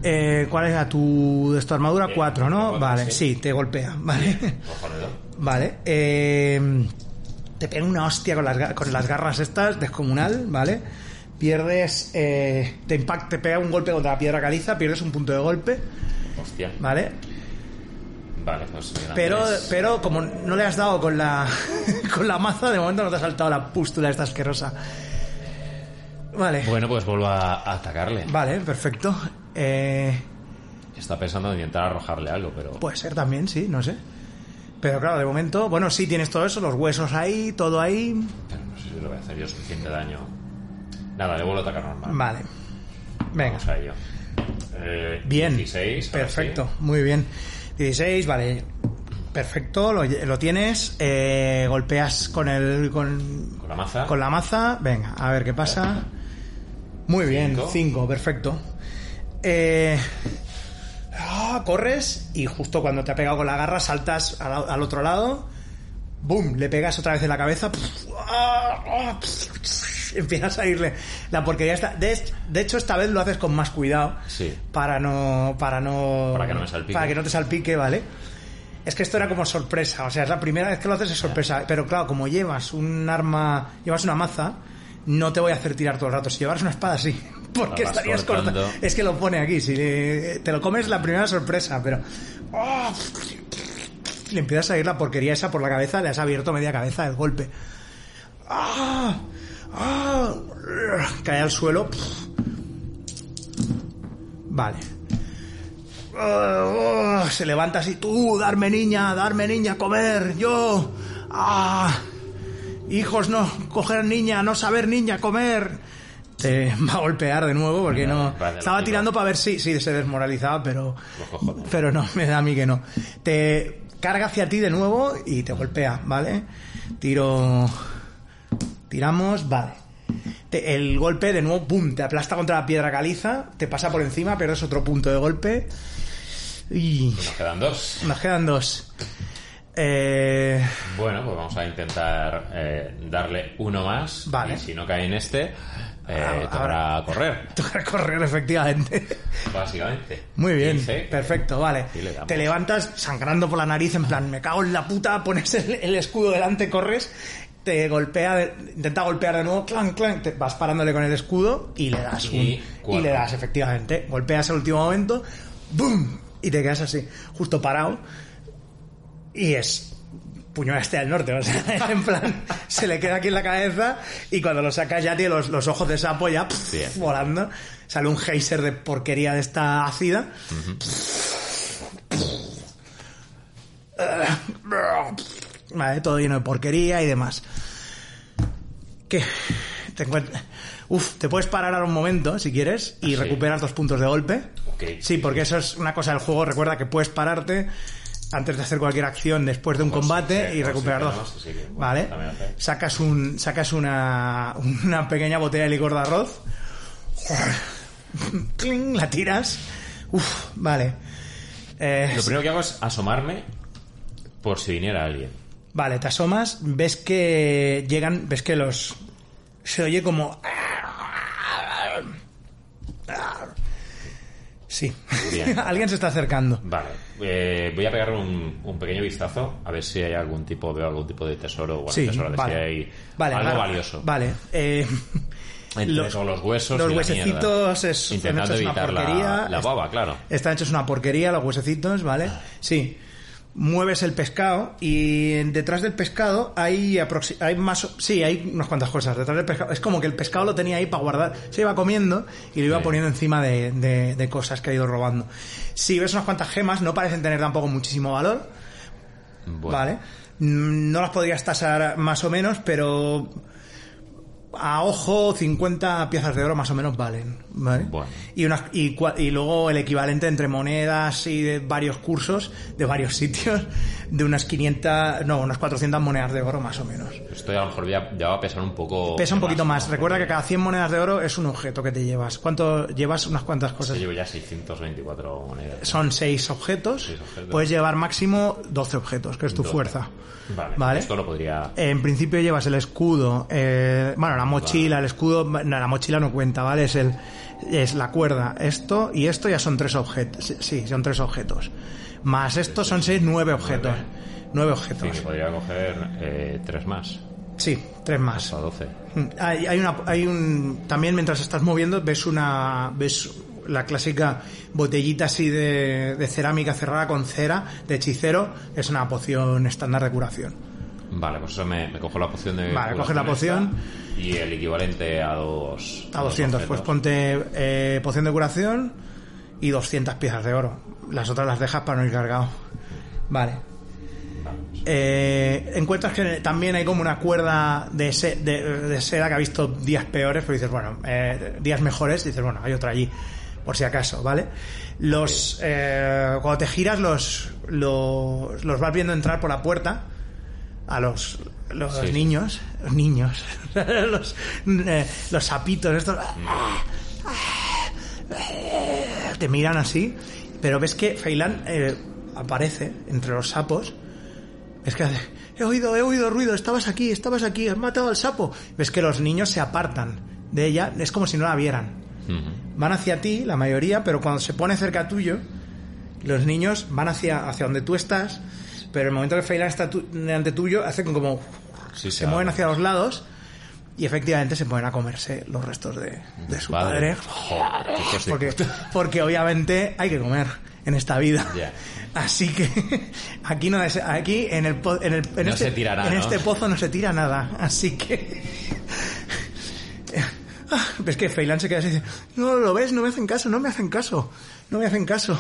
Eh, ¿Cuál era tu de tu armadura? Eh, 4, ¿no? cuatro, vale, sí. sí, te golpea, ¿vale? Cojonudo. Vale. eh, te pega una hostia con las, con las garras estas, descomunal, ¿vale? Pierdes. eh, te, impact, te pega un golpe contra la piedra caliza, pierdes un punto de golpe, Hostia. ¿vale? Vale, pues. mira, Pero, pero como no le has dado con la, con la maza, de momento no te ha saltado la pústula esta asquerosa. Vale. Bueno, pues vuelvo a, a atacarle. Vale, perfecto. Eh, Está pensando en intentar arrojarle algo, pero. puede ser también, sí, no sé. Pero claro, de momento, bueno, sí tienes todo eso, los huesos ahí, todo ahí. pero no sé si le voy a hacer yo suficiente daño. Nada, le vuelvo a atacar normal. Vale. Venga. Vamos a ello. Eh, Bien. 16. ahora Perfecto, sí. muy bien. 16, vale. Perfecto, lo, lo tienes. eh, golpeas con el. Con, Con la maza. con la maza. Venga, a ver qué pasa. Muy bien, Cinco. 5, perfecto. Eh, ah, corres y justo cuando te ha pegado con la garra saltas al, al otro lado. ¡Bum! Le pegas otra vez en la cabeza. Ah, ah, Empiezas a irle la porquería esta. De, de hecho, esta vez lo haces con más cuidado. Sí. Para no. Para no. Para que no me salpique. Para que no te salpique, ¿vale? Es que esto era como sorpresa. O sea, es la primera vez que lo haces es sorpresa. Pero claro, como llevas un arma. Llevas una maza. No te voy a hacer tirar todo el rato. Si llevaras una espada, sí. Porque estarías cortando. corta. Es que lo pone aquí. Si le- te lo comes la primera sorpresa, pero. ¡ah! Le empiezas a ir la porquería esa por la cabeza, le has abierto media cabeza el golpe. ¡Ah! ¡Ah! Cae al suelo. Vale. Ah, se levanta así, tú, darme niña, darme niña, comer, yo. Ah, hijos, no, coger niña, no saber niña, comer. Te va a golpear de nuevo porque no. Estaba tirando para ver si, si se desmoralizaba, pero. Pero no, me da a mí que no. Te carga hacia ti de nuevo y te golpea, ¿vale? Tiro. Tiramos, vale. Te- el golpe de nuevo, pum, te aplasta contra la piedra caliza, te pasa por encima, pierdes otro punto de golpe. Y Nos quedan dos. nos quedan dos. Eh, Bueno, pues vamos a intentar eh, darle uno más. Vale. Y si no cae en este, eh, Ah, tocará correr, toca correr, efectivamente. básicamente. Muy bien, 15. perfecto, vale. Le. Te levantas sangrando por la nariz, en plan, me cago en la puta, pones el, el escudo delante, corres, te golpea, intenta golpear de nuevo, clan, clan, te vas parándole con el escudo y le das Y un. Y le das, efectivamente. Golpeas al último momento, ¡boom! Y te quedas así, justo parado. Y es. Puño este al norte, o sea, en plan, se le queda aquí en la cabeza y cuando lo sacas ya tiene los, los ojos de sapo ya volando. Sale un geyser de porquería de esta ácida. Vale, todo lleno de porquería y demás. ¿Qué? Te encuent- Uf, te puedes parar ahora un momento si quieres y ¿Ah, sí? recuperas dos puntos de golpe. Ok. Sí, porque eso es una cosa del juego. Recuerda que puedes pararte antes de hacer cualquier acción después de un Pues combate sí, y recuperar sí, dos. que, bueno, vale. Sacas un sacas una una pequeña botella de licor de arroz. Cling, la tiras. Uf, vale. Eh, Lo primero que hago es asomarme por si viniera alguien. Vale, te asomas, ves que llegan, ves que los... Se oye como... Sí, alguien se está acercando. Vale, eh, voy a pegar un, un pequeño vistazo a ver si hay algún tipo, veo algún tipo de tesoro, bueno, Sí, tesoro de vale. si hay Vale, algo valioso. Vale, eh, Entre los- eso, los huesos los y huesecitos es- Intentando hechos una evitar la, porquería. la baba, claro. están hechos una porquería los huesecitos, ¿vale? Sí. Mueves el pescado y detrás del pescado hay hay más sí hay unas cuantas cosas detrás del pescado es como que el pescado lo tenía ahí para guardar se iba comiendo y lo iba Sí. poniendo encima de, de- de cosas que ha ido robando si ves unas cuantas gemas no parecen tener tampoco muchísimo valor Bueno, ¿vale? Mm, No las podrías tasar más o menos, pero a ojo 50 piezas de oro más o menos valen, ¿vale? Bueno. Y, unas, y, y luego el equivalente entre monedas y de varios cursos de varios sitios de unas 500, no, unas 400 monedas de oro más o menos. Esto ya a lo mejor ya, ya va a pesar un poco. Pesa un poquito más. Recuerda que cada 100 monedas de oro es un objeto que te llevas. ¿Cuánto llevas? Unas cuantas Yo cosas. llevo ya 624 monedas. Son 6 objetos. Seis objetos. Puedes llevar máximo 12 objetos, que es tu 12. fuerza. Vale, ¿Vale? esto lo podría. En principio llevas el escudo, eh, bueno, la mochila, el escudo, no, la mochila no cuenta, ¿vale? Es el, es la cuerda, esto y esto ya son tres objetos, sí, son tres objetos. Más esto son seis, nueve objetos. Nueve Sí, objetos. que podría coger eh, tres más. Sí, tres más. Hasta 12. Hay, hay una, hay un, también mientras estás moviendo ves una, ves la clásica botellita así de, de cerámica cerrada con cera de hechicero, es una poción estándar de curación. Vale, pues eso me, me cojo la poción de. Vale, coges la poción. esta Y el equivalente a dos. A dos 200, pues objetos. ponte eh, poción de curación y 200 piezas de oro. Las otras las dejas para no ir cargado. Vale. Eh, encuentras que también hay como una cuerda de, se- de, de seda que ha visto días peores, pero dices, bueno, eh, días mejores, dices, bueno, hay otra allí, por si acaso, ¿vale? Los, eh, cuando te giras, los, los, los vas viendo entrar por la puerta a los, los Sí, niños, los niños, los, eh, los sapitos, estos, te miran así, pero ves que Feilan eh, aparece entre los sapos. Es que hace, he oído, he oído ruido, estabas aquí, estabas aquí, has matado al sapo. Ves que los niños se apartan de ella, es como si no la vieran. Van hacia ti, la mayoría, pero cuando se pone cerca tuyo, los niños van hacia, hacia donde tú estás, pero en el momento que Feilan está tu- delante tuyo, hacen como... Sí, se mueven hacia los lados y efectivamente se ponen a comerse los restos de, de su padre. Joder, Porque, porque obviamente hay que comer en esta vida. Así que aquí no aquí en el en, el, en No este, se tira nada, en ¿no? este pozo no se tira nada. Así que Ah, ves que Feilan se queda así y dice, no lo ves, no me hacen caso, no me hacen caso, no me hacen caso.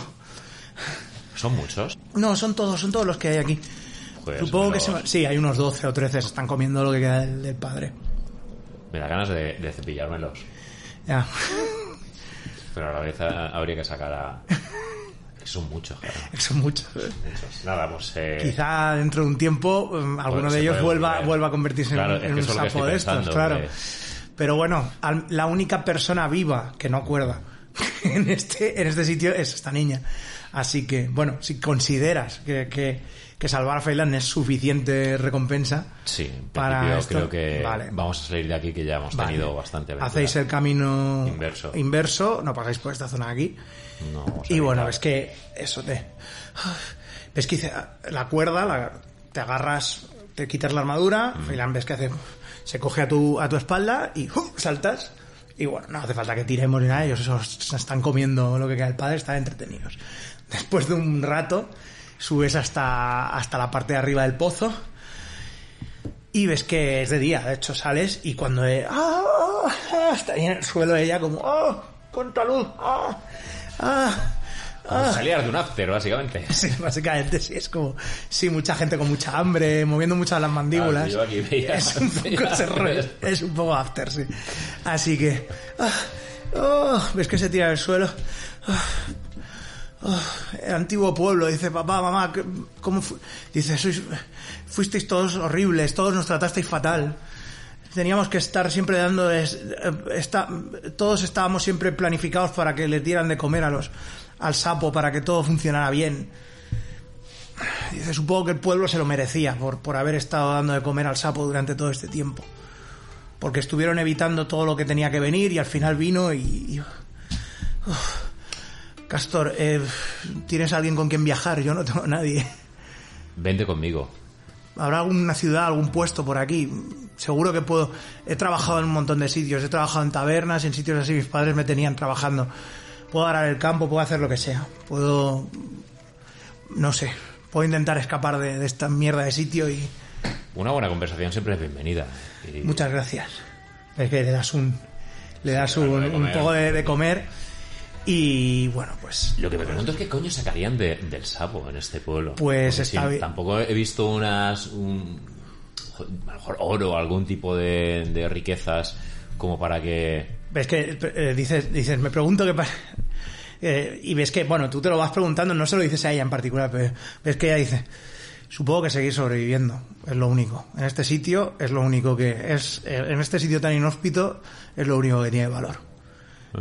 ¿Son muchos? No, son todos, son todos los que hay aquí. Pues Supongo que se sí, hay unos 12 o 13, se están comiendo lo que queda del, del padre. Me da ganas de, de cepillármelos. Ya. Pero a la vez habría que sacar a. que son muchos, claro. Son muchos. ¿eh? Muchos. Nada, pues. Eh, Quizá dentro de un tiempo um, alguno se de ellos puede vuelva, volver. vuelva a convertirse en- Claro, en, es que un eso es lo que sapo estoy de estos, pensando, claro. que- Pero bueno, al- la única persona viva que no acuerda en este, en este sitio es esta niña. Así que, bueno, si consideras que, que, que salvar a Feylan es suficiente recompensa, Sí, para esto, creo que vale. vamos a salir de aquí que ya hemos Vale. tenido bastante aventura. hacéis el camino Inverso. inverso, no pasáis por esta zona aquí. No, Y bueno, ves que eso te... Ves que la cuerda, la- te agarras, te quitas la armadura, Feylan ves que hace, se coge a tu, a tu espalda y ¡fu! saltas. Y bueno, no hace falta que tiremos ni nada, ellos esos se están comiendo lo que queda del padre, están entretenidos. Después de un rato, subes hasta, hasta la parte de arriba del pozo y ves que es de día, de hecho sales y cuando eh, ¡ah! ah, está ahí en el suelo ella como ¡ah! ¡Contra luz! ¡ah! ¡ah! Salías de un after, básicamente. Sí, básicamente sí, es como, sí, mucha gente con mucha hambre, moviendo muchas las mandíbulas. Ah, yo aquí es un poco ese es un poco after, sí. Así que, ah, oh, ves que se tira al suelo. Ah, ah, el antiguo pueblo, dice, papá, mamá, ¿qué- ¿cómo fu-?" Sois, fuisteis todos horribles, todos nos tratasteis fatal. Teníamos que estar siempre dando, es- eh, esta- todos estábamos siempre planificados para que les dieran de comer a los, al sapo, para que todo funcionara bien. Dice, supongo que el pueblo se lo merecía por, por haber estado dando de comer al sapo durante todo este tiempo. Porque estuvieron evitando todo lo que tenía que venir y al final vino y... y-. Castor, eh, ¿tienes alguien con quien viajar? Yo no tengo a nadie. Vente conmigo. ¿Habrá alguna ciudad, algún puesto por aquí? Seguro que puedo... He trabajado en un montón de sitios. He trabajado en tabernas y en sitios así. Mis padres me tenían trabajando. Puedo arar el campo, puedo hacer lo que sea. Puedo... No sé. Puedo intentar escapar de, de esta mierda de sitio y... Una buena conversación siempre es bienvenida. Y- Muchas gracias. Es que le das un... Le das un, poco de, de comer y bueno, pues... Lo que me pregunto es qué coño sacarían de- del sapo en este pueblo. Pues está si. Tampoco he visto unas. Un, a lo mejor oro o algún tipo de, de riquezas como para que. Ves que eh, dices, dices, me pregunto qué pasa. Eh, y ves que, bueno, tú te lo vas preguntando, no se lo dices a ella en particular, pero ves que ella dice, Supongo que seguir sobreviviendo, es lo único. En este sitio es lo único que es. En este sitio tan inhóspito es lo único que tiene valor.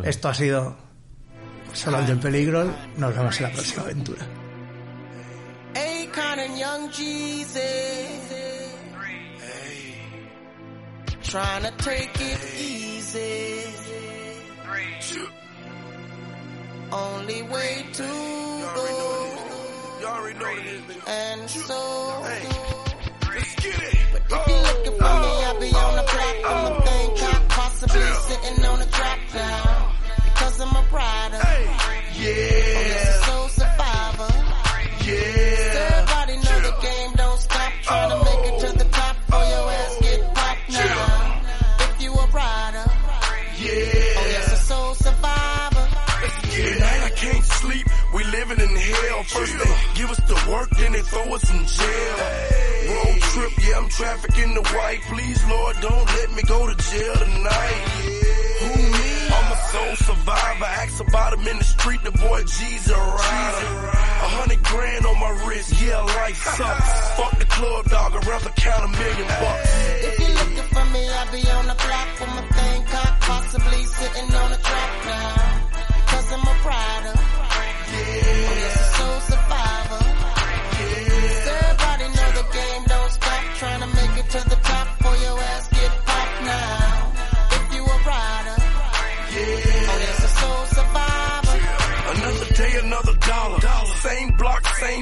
Esto ha sido Solange en Peligro. Nos vemos en la próxima aventura. Trying to take it easy. Only way to go. And so. But if you're looking for me, I'll be on the block on the thing possibly sitting on a drop now. They throw us in jail. Road trip, yeah, I'm trafficking the white. Please, Lord, don't let me go to jail tonight. Who me? I'm a soul survivor. Ask about him in the street. The boy G's a rider. A hundred grand on my wrist. Yeah, life sucks. Fuck the club dog. I'd rather count a million bucks. If you're looking for me, I'll be on the block with my thing cocked, possibly sitting on a track now. Because I'm a rider. Yeah. Oh, yes, a soul survivor.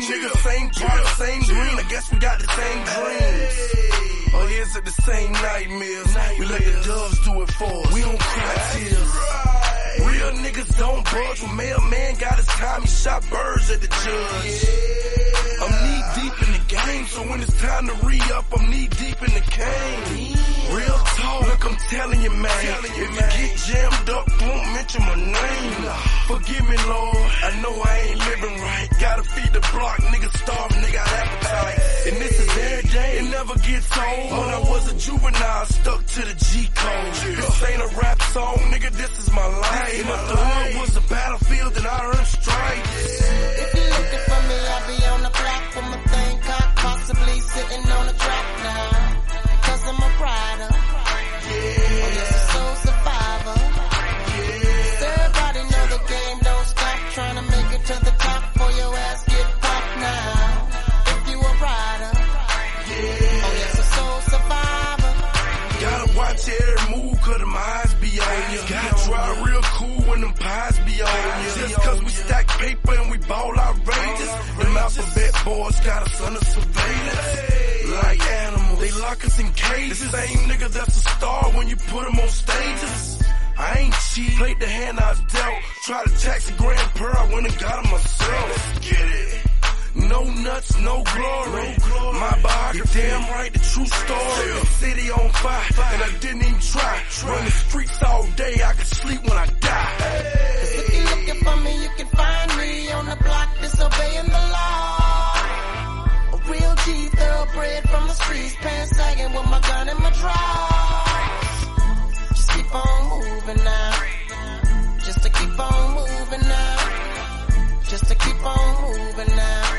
Block, same product, same green. I guess we got the same dreams. Or is it the same nightmares? We let the doves do it for us. We don't cry tears. Real niggas don't budge. When mailman got his time, he shot birds at the judge. I'm knee deep in the game, so when it's time to re-up, I'm knee deep in the cane. Real talk, look, I'm telling you, man. If you get jammed up, don't mention my name. Forgive me, Lord. I know I ain't living right. Gotta feed the block, niggas starving, they got appetite. And this is every day, it never gets old. When I was a juvenile, stuck to the G code. This ain't a rap song, nigga, this is my life. And if the was a battlefield, then I earned stripes. If you're looking for me, I'll be on the block with my thing cocked, possibly sitting on a ball outrageous. Them alphabet boys got us under surveillance. Like animals, they lock us in cages. The same nigga that's a star when you put him on stages. I ain't cheat, played the hand I dealt. Tried to tax a grand per, I went and got him myself. Let's get it. No nuts, no glory. No glory. My biography, damn right, the true story. City on fire, and I didn't even try. Run the streets all day, I could sleep when I die. You're looking for me, you can find me on the block disobeying the law. A real G thoroughbred from the streets, pants sagging with my gun in my drawers. Just keep on moving now. Just to keep on moving now. Just to keep on moving now.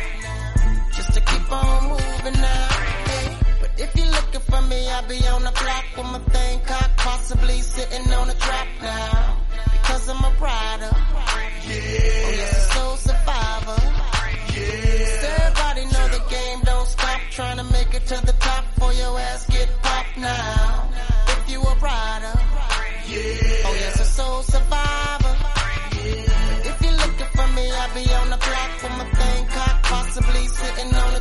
Just to keep on moving now. Hey, but if you're looking for me, I'll be on the block with my thing cocked, possibly sitting on a trap now. Because I'm a rider. Yeah. Oh yes, a soul survivor. Yeah. Everybody know the game don't stop trying to make it to the top for your ass get popped now. If you a rider. Yeah. Oh yes, a soul survivor. Yeah. If you're looking for me, I'll be on the block with my thing cocked, possibly sitting on a